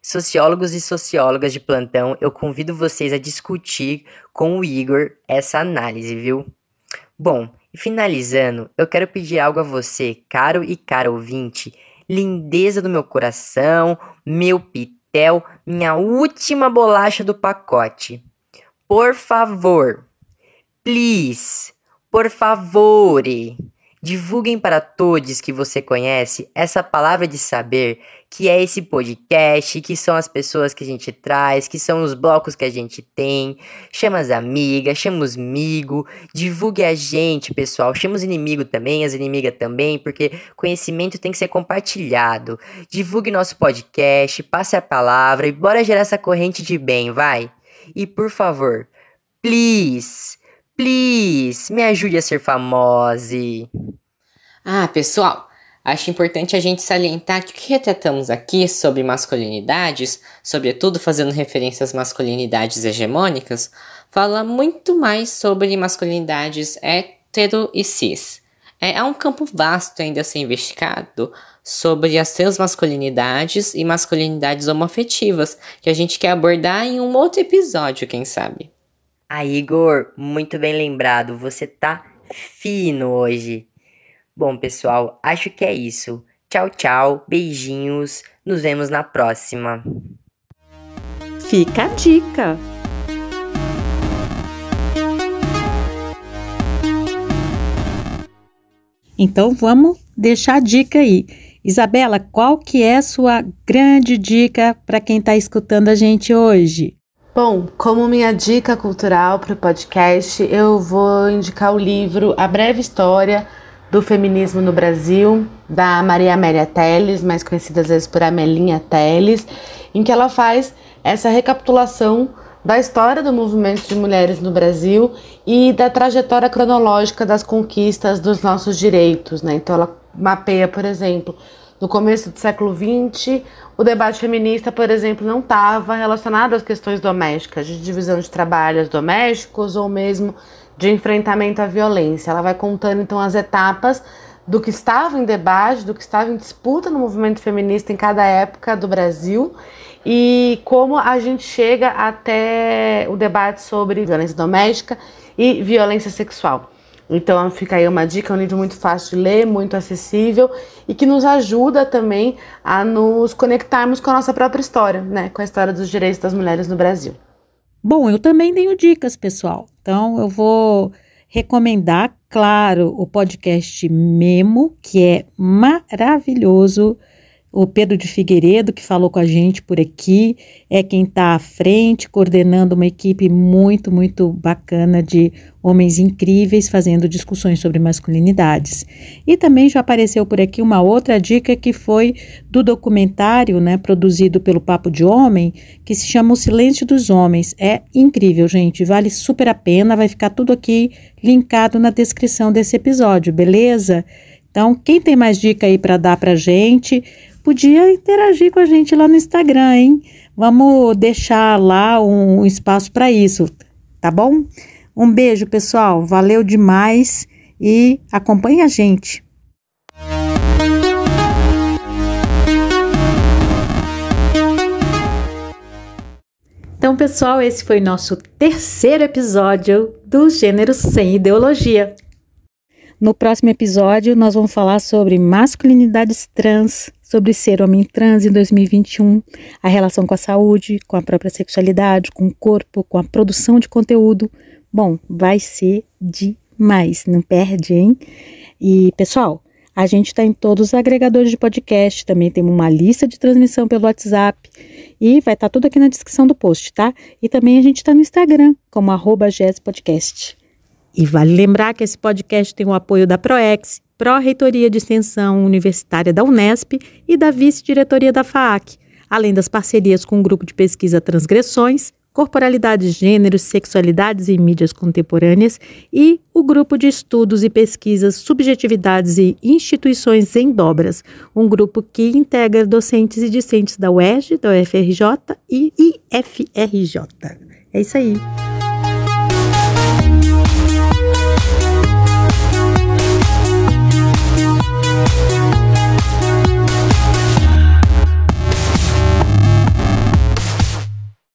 Sociólogos e sociólogas de plantão, eu convido vocês a discutir com o Igor essa análise, viu? Bom, finalizando, eu quero pedir algo a você, caro e cara ouvinte, lindeza do meu coração, meu pitel, minha última bolacha do pacote. Por favor, please, por favor, Divulguem para todos que você conhece essa palavra de saber que é esse podcast, que são as pessoas que a gente traz, que são os blocos que a gente tem. Chama as amigas, chama os amigos, divulgue a gente, pessoal. Chama os inimigos também, as inimigas também, porque conhecimento tem que ser compartilhado. Divulgue nosso podcast, passe a palavra e bora gerar essa corrente de bem, vai? E por favor, please Please, me ajude a ser famosa. Ah, pessoal, acho importante a gente salientar que o que retratamos aqui sobre masculinidades, sobretudo fazendo referência às masculinidades hegemônicas, fala muito mais sobre masculinidades hétero e cis. É, um campo vasto ainda a ser investigado sobre as transmasculinidades e masculinidades homoafetivas, que a gente quer abordar em um outro episódio, quem sabe. Ah, Igor, muito bem lembrado. Você tá fino hoje. Bom, pessoal, acho que é isso. Tchau, tchau. Beijinhos. Nos vemos na próxima. Fica a dica. Então vamos deixar a dica aí. Isabela, qual que é a sua grande dica para quem está escutando a gente hoje? Bom, como minha dica cultural para o podcast, eu vou indicar o livro A Breve História do Feminismo no Brasil, da Maria Amélia Teles, mais conhecida às vezes por Amelinha Teles, em que ela faz essa recapitulação da história do movimento de mulheres no Brasil e da trajetória cronológica das conquistas dos nossos direitos. Né? Então, ela mapeia, por exemplo, no começo do século XX, o debate feminista, por exemplo, não estava relacionado às questões domésticas, de divisão de trabalhos domésticos ou mesmo de enfrentamento à violência. Ela vai contando então as etapas do que estava em debate, do que estava em disputa no movimento feminista em cada época do Brasil e como a gente chega até o debate sobre violência doméstica e violência sexual. Então fica aí uma dica, é um livro muito fácil de ler, muito acessível e que nos ajuda também a nos conectarmos com a nossa própria história, né? Com a história dos direitos das mulheres no Brasil. Bom, eu também tenho dicas, pessoal. Então eu vou recomendar, claro, o podcast Memo, que é maravilhoso o Pedro de Figueiredo, que falou com a gente por aqui, é quem está à frente, coordenando uma equipe muito, muito bacana de homens incríveis fazendo discussões sobre masculinidades. E também já apareceu por aqui uma outra dica que foi do documentário, né, produzido pelo Papo de Homem, que se chama O Silêncio dos Homens. É incrível, gente, vale super a pena, vai ficar tudo aqui linkado na descrição desse episódio, beleza? Então, quem tem mais dica aí para dar para gente, podia interagir com a gente lá no Instagram, hein? Vamos deixar lá um espaço para isso, tá bom? Um beijo, pessoal. Valeu demais e acompanhe a gente. Então, pessoal, esse foi nosso terceiro episódio do Gênero Sem Ideologia. No próximo episódio, nós vamos falar sobre masculinidades trans, sobre ser homem trans em 2021, a relação com a saúde, com a própria sexualidade, com o corpo, com a produção de conteúdo. Bom, vai ser demais, não perde, hein? E, pessoal, a gente está em todos os agregadores de podcast, também temos uma lista de transmissão pelo WhatsApp e vai estar tá tudo aqui na descrição do post, tá? E também a gente está no Instagram, como arroba Podcast. E vale lembrar que esse podcast tem o apoio da PROEX, Pró-Reitoria de Extensão Universitária da Unesp e da Vice-Diretoria da FAAC, além das parcerias com o Grupo de Pesquisa Transgressões, Corporalidades, Gêneros, Sexualidades e Mídias Contemporâneas e o Grupo de Estudos e Pesquisas Subjetividades e Instituições em Dobras, um grupo que integra docentes e discentes da UERJ, da UFRJ e IFRJ. É isso aí.